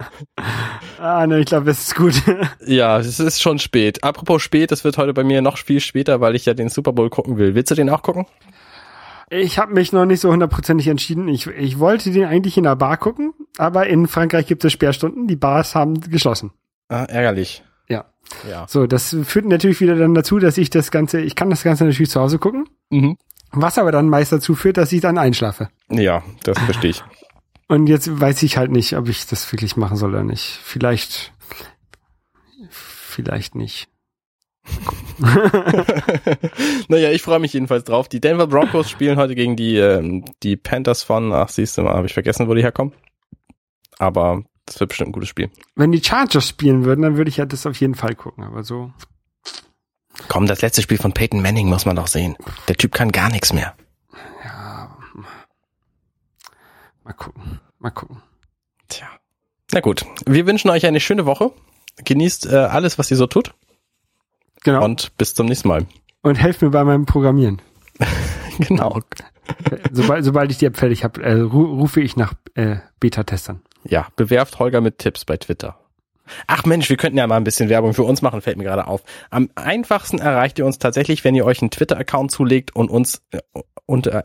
Ah, ne, ich glaube, das ist gut. *laughs* Ja, es ist schon spät. Apropos spät, es wird heute bei mir noch viel später, weil ich ja den Super Bowl gucken will. Willst du den auch gucken? Ich habe mich noch nicht so hundertprozentig entschieden. Ich, ich wollte den eigentlich in der Bar gucken, aber in Frankreich gibt es Sperrstunden. Die Bars haben geschlossen. Ah, ärgerlich. Ja. Ja. So, das führt natürlich wieder dann dazu, dass ich das Ganze, ich kann das Ganze natürlich zu Hause gucken, Mhm. was aber dann meist dazu führt, dass ich dann einschlafe. Ja, das verstehe ich. Und jetzt weiß ich halt nicht, ob ich das wirklich machen soll oder nicht. Vielleicht, vielleicht nicht. *laughs* naja, ich freue mich jedenfalls drauf. Die Denver Broncos spielen heute gegen die, ähm, die Panthers von, ach siehst du mal, habe ich vergessen, wo die herkommen. Aber das wird bestimmt ein gutes Spiel. Wenn die Chargers spielen würden, dann würde ich ja das auf jeden Fall gucken. Aber so, Komm, das letzte Spiel von Peyton Manning muss man doch sehen. Der Typ kann gar nichts mehr. ja, mal gucken, mal gucken. Tja. Na gut, wir wünschen euch eine schöne Woche. Genießt äh, alles, was ihr so tut. Genau. Und, Und bis zum nächsten Mal. helft mir bei meinem Programmieren. *laughs* genau. sobald, sobald ich die App fertig habe, äh, ru rufe ich nach äh, Beta-Testern. Ja, bewerft Holger mit Tipps bei Twitter. Ach Mensch, wir könnten ja mal ein bisschen Werbung für uns machen, fällt mir gerade auf. Am einfachsten erreicht ihr uns tatsächlich, wenn ihr euch einen Twitter-Account zulegt und uns äh, unter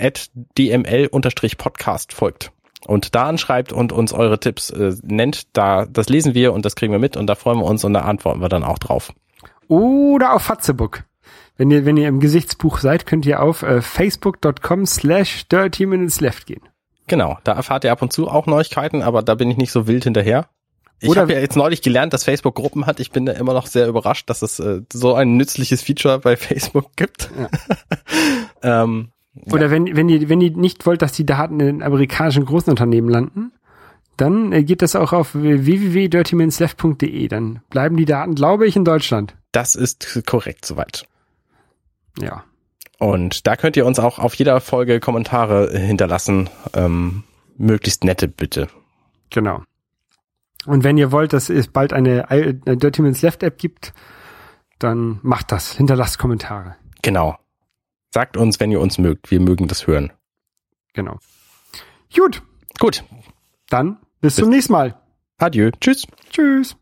dml-podcast folgt. Und da anschreibt und uns eure Tipps äh, nennt, da das lesen wir und das kriegen wir mit und da freuen wir uns und da antworten wir dann auch drauf. Oder auf Fatzebook. Wenn ihr, wenn ihr im Gesichtsbuch seid, könnt ihr auf äh, facebook.com slash 30 minutes left gehen. Genau, da erfahrt ihr ab und zu auch Neuigkeiten, aber da bin ich nicht so wild hinterher. Ich Oder- habe ja jetzt neulich gelernt, dass Facebook Gruppen hat. Ich bin da immer noch sehr überrascht, dass es äh, so ein nützliches Feature bei *laughs* Facebook gibt. *laughs* ähm, Oder wenn, wenn ihr, wenn ihr nicht wollt, dass die Daten in amerikanischen großen Unternehmen landen, dann äh, geht das auch auf www.dirtyminutsleft.de. Dann bleiben die Daten, glaube ich, in Deutschland. das ist korrekt soweit. Ja. Und da könnt ihr uns auch auf jeder Folge Kommentare hinterlassen. Ähm, möglichst nette bitte. Genau. Und wenn ihr wollt, dass es bald eine, eine Dirty Minutes Left App gibt, dann macht das. Hinterlasst Kommentare. Genau. Sagt uns, wenn ihr uns mögt. Wir mögen das hören. Genau. Gut. Gut. Dann bis zum nächsten Mal. Adieu. Tschüss. Tschüss.